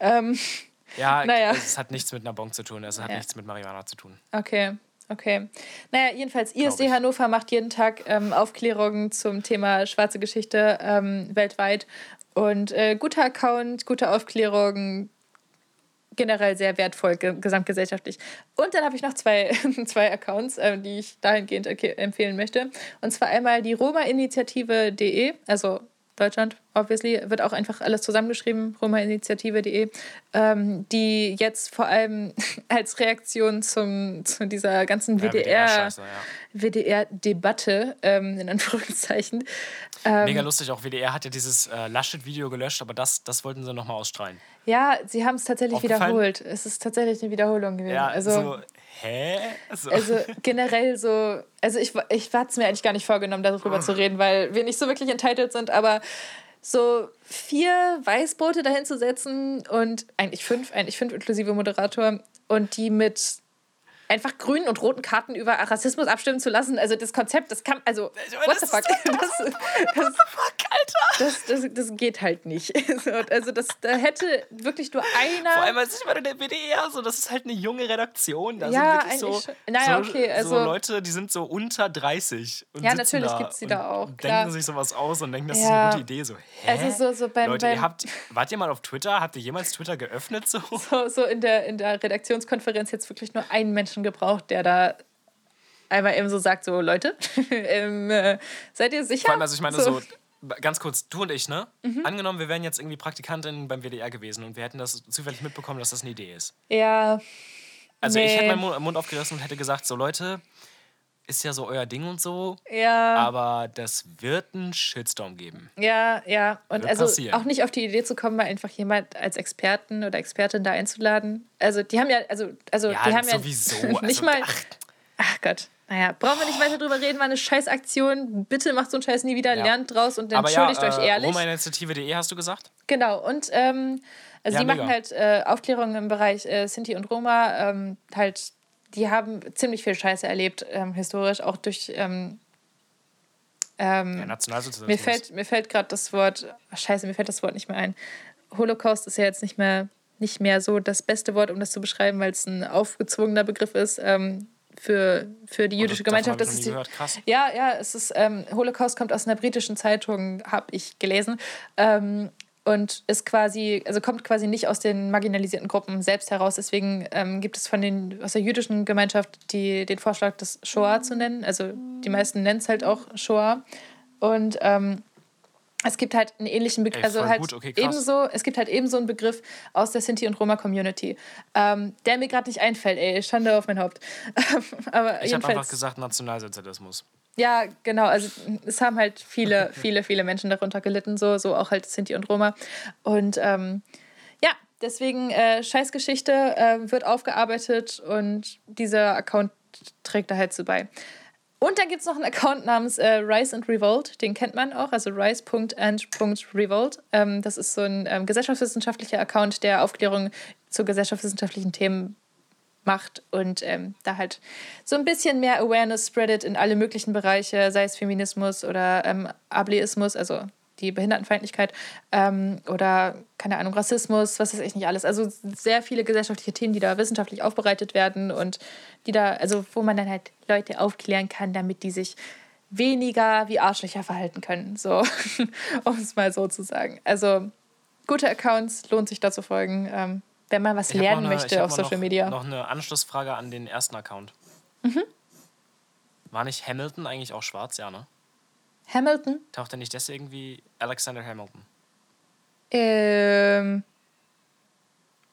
Ähm, Ja, Naja. es hat nichts mit einer Bong zu tun. Es hat Ja. nichts mit Marihuana zu tun. okay. Okay. Naja, jedenfalls, ISD Hannover macht jeden Tag ähm, Aufklärungen zum Thema schwarze Geschichte ähm, weltweit. Und äh, guter Account, gute Aufklärung, generell sehr wertvoll gesamtgesellschaftlich. Und dann habe ich noch zwei, zwei Accounts, äh, die ich dahingehend empfehlen möchte. Und zwar einmal die Roma-Initiative.de, also Deutschland, obviously, wird auch einfach alles zusammengeschrieben, romainitiative.de, ähm, die jetzt vor allem als Reaktion zum, zu dieser ganzen WDR, WDR-Debatte, ähm, in Anführungszeichen. Ähm, Mega lustig, auch WDR hat ja dieses äh, Laschet-Video gelöscht, aber das, das wollten sie nochmal ausstrahlen. Ja, sie haben es tatsächlich wiederholt. Es ist tatsächlich eine Wiederholung gewesen. Ja, also, so, hä? So. Also generell so, also ich, ich hatte es mir eigentlich gar nicht vorgenommen, darüber zu reden, weil wir nicht so wirklich entitled sind, aber so vier Weißboote dahin zu setzen und eigentlich fünf, eigentlich fünf inklusive Moderator und die mit einfach grünen und roten Karten über Rassismus abstimmen zu lassen. Also das Konzept, das kann, also what the fuck? Das, das, das, das, das geht halt nicht. Also das, da hätte wirklich nur einer... Vor allem, als ich bei der WDR, so, das ist halt eine junge Redaktion. Da ja, sind wirklich so, naja, okay, also, so Leute, die sind so unter 30 und Ja, natürlich gibt es die da auch, klar. denken sich sowas aus und denken, das ja. ist eine gute Idee. So, hä? Also so, so beim, Leute, beim, ihr habt, wart ihr mal auf Twitter? Habt ihr jemals Twitter geöffnet? So, so, so in, der, in der Redaktionskonferenz jetzt wirklich nur einen Menschen gebraucht, der da einmal eben so sagt, so Leute, ähm, äh, seid ihr sicher? Vor allem, also ich meine so, so ganz kurz, du und ich, ne? Mhm. Angenommen, wir wären jetzt irgendwie Praktikantin beim WDR gewesen und wir hätten das zufällig mitbekommen, dass das eine Idee ist. Ja. Also nee. ich hätte meinen Mund aufgerissen und hätte gesagt, so Leute, ist ja so euer Ding und so. Ja. Aber das wird einen Shitstorm geben. Ja, ja. Und wird also passieren. auch nicht auf die Idee zu kommen, mal einfach jemand als Experten oder Expertin da einzuladen. Also die haben ja, also, also ja, die haben sowieso. ja nicht also, mal. Ach. ach Gott. Naja, brauchen wir nicht weiter drüber reden, war eine Scheißaktion. Bitte macht so einen Scheiß nie wieder, ja. lernt draus und entschuldigt ja, äh, euch ehrlich. Roma-Initiative.de hast du gesagt? Genau, und ähm, also ja, die mega. machen halt äh, Aufklärungen im Bereich äh, Sinti und Roma. Ähm, halt, die haben ziemlich viel Scheiße erlebt, ähm, historisch, auch durch. Ähm, ähm, Nationalsozialismus. Mir fällt, mir fällt gerade das Wort, ach, scheiße, mir fällt das Wort nicht mehr ein. Holocaust ist ja jetzt nicht mehr, nicht mehr so das beste Wort, um das zu beschreiben, weil es ein aufgezwungener Begriff ist. Ähm, für, für die jüdische Gemeinschaft. Das ist die, Ja, ja, es ist ähm, Holocaust kommt aus einer britischen Zeitung, habe ich gelesen. Ähm, und ist quasi, also kommt quasi nicht aus den marginalisierten Gruppen selbst heraus. Deswegen ähm, gibt es von den, aus der jüdischen Gemeinschaft die, den Vorschlag, das Shoah zu nennen. Also die meisten nennen es halt auch Shoah. Und ähm, es gibt halt einen ähnlichen Begriff, also halt okay, ebenso, es gibt halt ebenso einen Begriff aus der Sinti- und Roma-Community, ähm, der mir gerade nicht einfällt, ey, Schande auf mein Haupt. Aber ich habe einfach gesagt Nationalsozialismus. Ja, genau, also es haben halt viele, viele, viele Menschen darunter gelitten, so, so auch halt Sinti und Roma. Und ähm, ja, deswegen äh, Scheißgeschichte äh, wird aufgearbeitet und dieser Account trägt da halt so bei. Und dann gibt es noch einen Account namens äh, Rise and Revolt, den kennt man auch, also rise.and.revolt. Ähm, das ist so ein ähm, gesellschaftswissenschaftlicher Account, der Aufklärung zu gesellschaftswissenschaftlichen Themen macht und ähm, da halt so ein bisschen mehr Awareness spreadet in alle möglichen Bereiche, sei es Feminismus oder ähm, Ableismus, also die Behindertenfeindlichkeit ähm, oder, keine Ahnung, Rassismus, was weiß ich nicht alles. Also sehr viele gesellschaftliche Themen, die da wissenschaftlich aufbereitet werden und die da, also wo man dann halt Leute aufklären kann, damit die sich weniger wie Arschlöcher verhalten können, so, um es mal so zu sagen. Also gute Accounts, lohnt sich da zu folgen, ähm, wenn man was ich lernen eine, möchte auf Social noch, Media. Noch eine Anschlussfrage an den ersten Account. Mhm. War nicht Hamilton eigentlich auch schwarz, ja, ne? Hamilton? Taucht er nicht deswegen wie Alexander Hamilton? Ähm.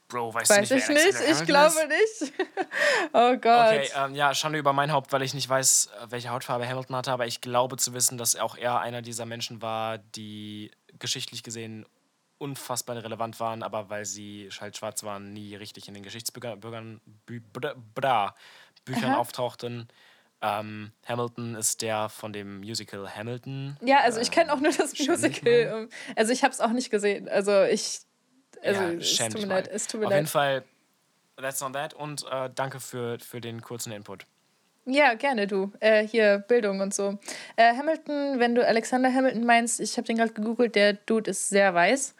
Bro, weißt weiß du nicht, ich nicht, Hamilton ich glaube ist? nicht. oh Gott. Okay, ähm, ja, Schande über mein Haupt, weil ich nicht weiß, welche Hautfarbe Hamilton hatte, aber ich glaube zu wissen, dass auch er einer dieser Menschen war, die geschichtlich gesehen unfassbar relevant waren, aber weil sie halt schwarz waren, nie richtig in den Geschichtsbüchern Büchern auftauchten. Ähm, Hamilton ist der von dem Musical Hamilton. Ja, also ich kenne auch nur das Musical. Also ich habe es auch nicht gesehen. Also ich. Also ja, es tut mir leid. Es tut mir Auf leid. jeden Fall, that's on that und äh, danke für, für den kurzen Input. Ja, gerne du. Äh, hier Bildung und so. Äh, Hamilton, wenn du Alexander Hamilton meinst, ich habe den gerade gegoogelt, der Dude ist sehr weiß.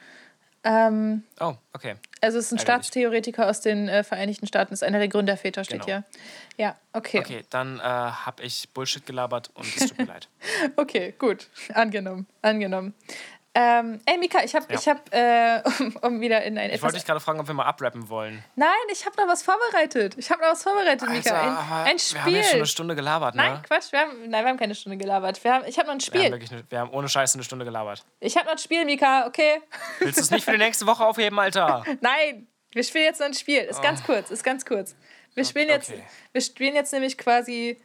Ähm, oh, okay. Also es ist ein Ärgerlich. Staatstheoretiker aus den äh, Vereinigten Staaten, ist einer der Gründerväter, steht Genau. hier. Ja, okay. Okay, dann äh, habe ich Bullshit gelabert und es tut mir leid. Okay, gut. Angenommen, angenommen. Ähm, ey, Mika, ich habe, Ja. ich hab, äh, um, um wieder in ein Ich wollte dich gerade fragen, ob wir mal abrappen wollen. Nein, ich habe noch was vorbereitet. Ich habe noch was vorbereitet, Mika. Alter, Ein, aber ein Wir haben jetzt schon Spiel. eine Stunde gelabert, ne? Nein, Quatsch, wir haben, nein, wir haben keine Stunde gelabert. Wir haben, ich habe noch ein Wir haben, Spiel. wirklich eine, wir haben ohne Scheiße eine Stunde gelabert. Ich habe noch ein Spiel, Mika, okay? Willst du es nicht für die nächste Woche aufheben, Alter? Nein, wir spielen jetzt noch ein Spiel. Ist ganz kurz, ist ganz kurz. Wir spielen jetzt, Oh. okay. wir spielen jetzt nämlich quasi,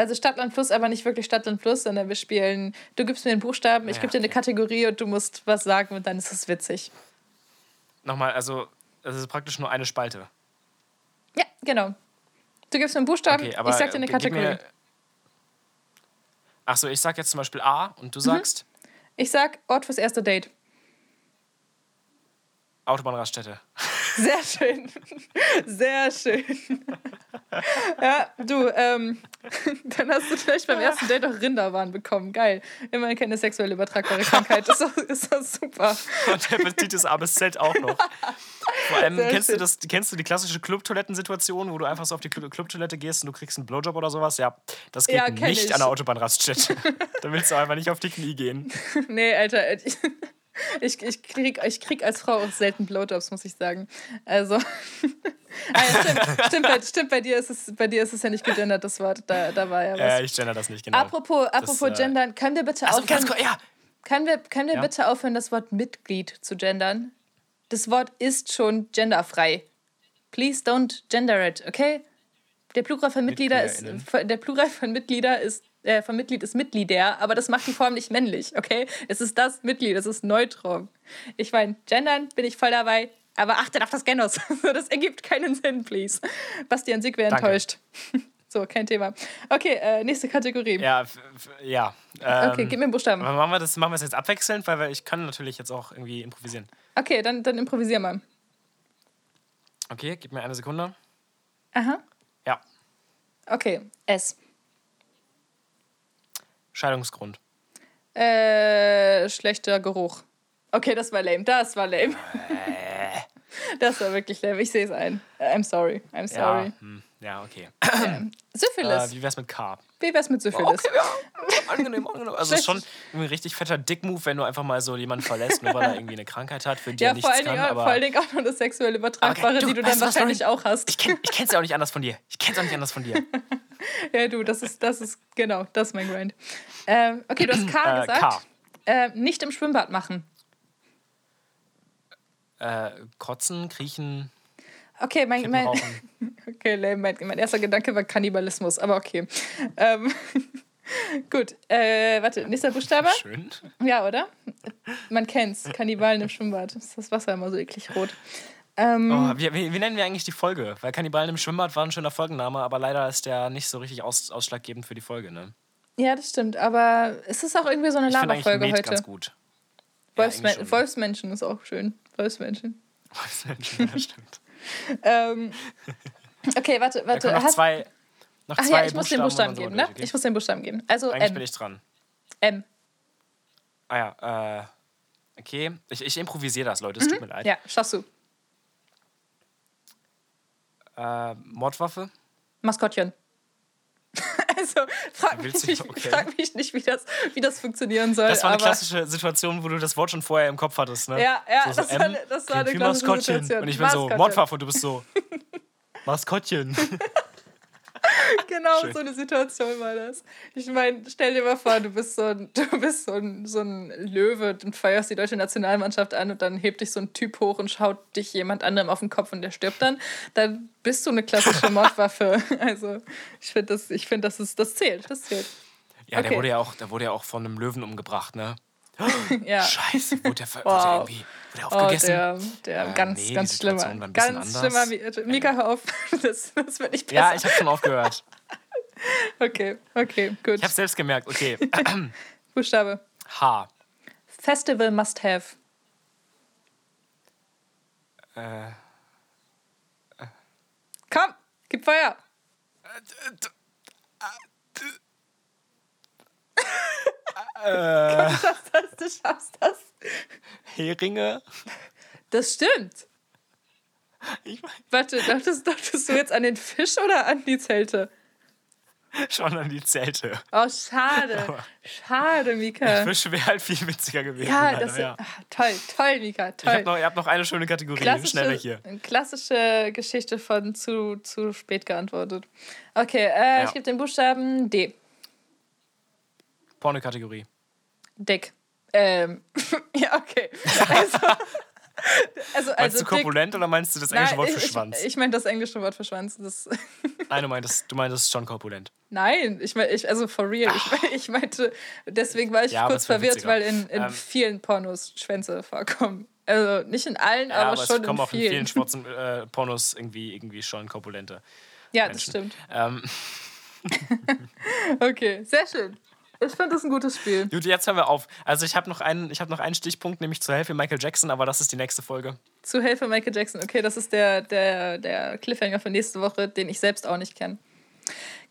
also Stadt, Land, Fluss, aber nicht wirklich Stadt, Land, Fluss, sondern wir spielen, du gibst mir einen Buchstaben, ich Ja, gebe dir eine okay. Kategorie und du musst was sagen und dann ist es witzig. Nochmal, also, es ist praktisch nur eine Spalte. Ja, genau. Du gibst mir einen Buchstaben, Okay, ich sag dir eine Kategorie. mir- Ach so, ich sag jetzt zum Beispiel A und Mhm. du sagst Ich sag Ort fürs erste Date. Autobahnraststätte. Sehr schön. Sehr schön. Ja, du, ähm, dann hast du gleich beim ersten Date auch Rinderwahn bekommen. Geil. Immerhin keine sexuell übertragbare Krankheit. Das ist, doch- ist doch super. Und Hepatitis A bis Z auch noch. Vor allem, Sehr kennst du, das, kennst du die klassische Clubtoilettensituation, wo du einfach so auf die Club- Clubtoilette gehst und du kriegst einen Blowjob oder sowas? Ja, das geht Ja, nicht ich. an der Autobahnraststätte. da willst du einfach nicht auf die Knie gehen. Nee, Alter, ich, ich, krieg, ich krieg als Frau auch selten Blowjobs, muss ich sagen. Also. ja, stimmt, stimmt, bei, stimmt bei, dir ist es, bei dir ist es ja nicht gegendert, das Wort. Da, da war ja was. Äh, ich gender das nicht, genau. apropos apropos äh, gendern, können wir bitte also, aufhören, kurz, ja, können wir, können wir Ja. bitte aufhören, das Wort Mitglied zu gendern? Das Wort ist schon genderfrei. Please don't gender it, okay? Der Plural von Mitglieder ist der Plural von Mitglieder ist äh, von Mitglied ist Mitglieder, aber das macht die Form nicht männlich, okay? Es ist das Mitglied, es ist neutrum. Ich meine, gendern bin ich voll dabei, aber achtet auf das Genus. das ergibt keinen Sinn, please. Bastian Sieg wäre enttäuscht. So, kein Thema. Okay, äh, nächste Kategorie. ja, ja. Ähm, okay, gib mir einen Buchstaben. machen wir das machen wir es jetzt abwechselnd, weil wir- ich kann natürlich jetzt auch irgendwie improvisieren. Okay, dann, dann improvisier mal. Okay, gib mir eine Sekunde. Aha. Ja, Okay, S. Scheidungsgrund. Äh, schlechter Geruch. Okay, das war lame. Das war lame. Das war wirklich lame. Ich sehe es ein. I'm sorry. I'm sorry. Ja, hm, ja okay. Syphilis. Äh, wie wär's mit K? Wie wär's mit Syphilis? Okay, ja. Angenehm, angenehm. Also ist schon ein richtig fetter Dick-Move, wenn du einfach mal so jemanden verlässt, nur weil er irgendwie eine Krankheit hat, für die Ja, er nichts vor allen, kann. Aber vor allen Dingen auch noch das sexuell Übertragbare, du, die du dann du was, wahrscheinlich Lauren? auch hast. ich kenn, ich kenn's ja auch nicht anders von dir. Ich kenn's auch nicht anders von dir. Ja, du, das ist, das ist, genau, das ist mein Grind. Ähm, okay, du hast K Äh, gesagt. K. Äh, nicht im Schwimmbad machen. Äh, kotzen, kriechen, Okay, mein, mein, okay, lame. Mein, mein erster Gedanke war Kannibalismus, aber okay. Ähm, gut, äh, warte, nächster Buchstabe. Schön. Ja, oder? Man kennt's. Kannibalen im Schwimmbad. Ist das Wasser immer so eklig rot. Ähm, Oh, wie, wie, wie nennen wir eigentlich die Folge? Weil Kannibalen im Schwimmbad war ein schöner Folgenname, aber leider ist der nicht so richtig aus, ausschlaggebend für die Folge. Ne? Ja, das stimmt. Aber es ist auch irgendwie so eine Laberfolge heute. ganz gut. Wolfsmen schon. Wolfsmenschen ist auch schön. Wolfsmenschen. Wolfsmenschen, ja, stimmt. Ähm, okay, warte, warte. noch Hast- zwei, noch Ach zwei ja, ich muss den Buchstaben geben, ne? okay? Ich muss den Buchstaben geben. Also Eigentlich M. bin ich dran. M. Ah ja, äh, okay. Ich, ich improvisiere das, Leute, es tut mir leid. Mhm. Ja, schaffst du. Äh, Mordwaffe? Maskottchen. also, frag mich, nicht, okay. frag mich nicht, wie das, wie das funktionieren soll. Das war eine klassische Situation, wo du das Wort schon vorher im Kopf hattest, ne? Ja, ja, so, so, das war eine- das war eine klassische. Situation. Und ich bin so, Maskottchen. Mordwaffe und du bist so, Maskottchen. Genau Schön. so eine Situation war das. Ich meine, stell dir mal vor, du bist so ein, du bist so ein, so ein Löwe und feierst die deutsche Nationalmannschaft an und dann hebt dich so ein Typ hoch und schaut dich jemand anderem auf den Kopf und der stirbt dann. Dann bist du eine klassische Mordwaffe. Also ich finde, das, ich find, das, ist, das zählt. Das zählt. Ja, der Okay. wurde ja auch, der wurde ja auch von einem Löwen umgebracht, ne? Ja. Scheiße, wurde der, Wow. wurde der irgendwie wurde der Oh, aufgegessen? der, der Äh, ganz, nee, ganz schlimmer. Ganz anders. schlimmer. Mi- Mika, hör auf. Das, das wird nicht besser. ja, ich habe schon aufgehört. okay, okay, gut. Ich habe selbst gemerkt. Okay, Buchstabe. H. Festival must have. Äh, Komm, gib Feuer. Äh, Du schaffst das, du schaffst das. Heringe. Das stimmt. Warte, dachtest, dachtest du jetzt an den Fisch oder an die Zelte? Schon an die Zelte. Oh, schade. Aber- Schade, Mika. Fisch wäre halt viel witziger gewesen. Ja, leider, das ja. ah, toll, toll, Mika, Ich hab toll. noch, ihr habt noch eine schöne Kategorie. Schnell weg hier. klassische Geschichte von zu, zu spät geantwortet. Okay, äh, Ja. ich gebe den Buchstaben D. Porno-Kategorie. Dick. Ähm, ja, okay. Also, also, Meinst also du korpulent oder meinst du das englische Wort für ich, Schwanz? Ich, ich meine das englische Wort für Schwanz. Das, Nein, du meintest, du meintest schon korpulent. nein, ich meine, ich, also for real. Ich, mein- ich meinte, deswegen war ich Ja, kurz verwirrt, witziger. weil in, in Ähm, vielen Pornos Schwänze vorkommen. Also nicht in allen, Ja, aber, aber, schon es kommen in auch in vielen. schwarzen äh, Pornos irgendwie, irgendwie schon korpulente. ja, das Menschen. stimmt. Ähm, Okay, sehr schön. Ich finde das ein gutes Spiel. gut, jetzt hören wir auf. Also ich habe noch, einen- ich hab noch einen Stichpunkt, nämlich zur Hilfe Michael Jackson, aber das ist die nächste Folge. Zu Hilfe Michael Jackson. Okay, das ist der, der, der Cliffhanger für nächste Woche, den ich selbst auch nicht kenne.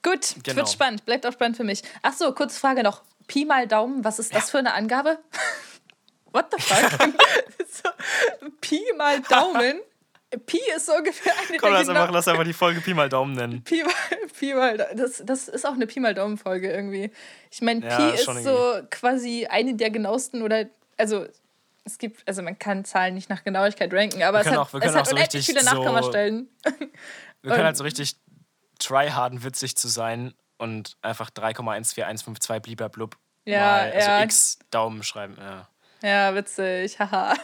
Gut, Genau. wird spannend. Bleibt auch spannend für mich. Ach so, kurze Frage noch. Pi mal Daumen, was ist das für eine Angabe? What the fuck? so, Pi mal Daumen. Pi ist so ungefähr eine Komm, der lass genau- einfach, lass einfach die Folge Pi mal Daumen nennen. Pi mal, Pi mal Da- das, das ist auch eine Pi mal Daumen-Folge irgendwie. Ich meine, Ja, Pi ist schon so quasi eine der genauesten oder, also es gibt, also man kann Zahlen nicht nach Genauigkeit ranken, aber es hat, auch- wir es können hat so unendlich richtig viele so- Nachkommastellen. Wir können halt so richtig tryharden, witzig zu sein und einfach 3,14152 blieberblub Ja, mal, also ja. x Daumen schreiben. Ja, Ja, witzig, haha.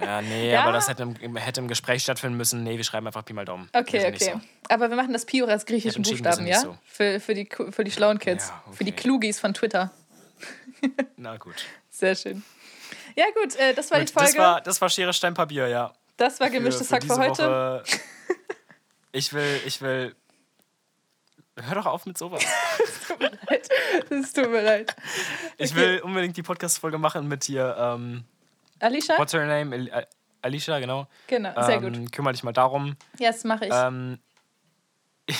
ja nee, Ja. aber das hätte im, hätte im Gespräch stattfinden müssen. Nee, wir schreiben einfach Pi mal Daumen. Okay, okay. Aber wir machen das Pi auch als griechischen Buchstaben, ja? nicht Für, für, die, für die schlauen Kids. Ja, Für die okay. Klugis von Twitter. So. Na gut. Sehr schön. Ja, gut, äh, das war die Gut, Folge. das, war, das war Schere, Stein, Papier, ja. gemischtes Hack für diese heute. Woche. Ich will, ich will. Hör doch auf mit sowas. Tut mir leid. Es tut mir leid. Ich Okay. will unbedingt die Podcast-Folge machen mit hier. Ähm, Alicia? what's her name? Al- Alicia, genau. Genau, sehr ähm, gut. Kümmere dich mal darum. Ja, das mache ich. Ähm,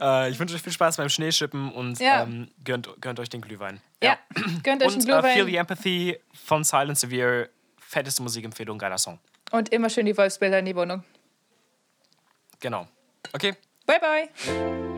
äh, ich wünsche euch viel Spaß beim Schneeschippen und Ja. ähm, gönnt, gönnt euch den Glühwein. ja, gönnt euch einen Und äh, Feel the Glühwein. Empathy von Silent Severe. Fetteste Musikempfehlung, geiler Song. Und immer schön die Wolfsbilder in die Wohnung. Genau. Okay. Bye, bye.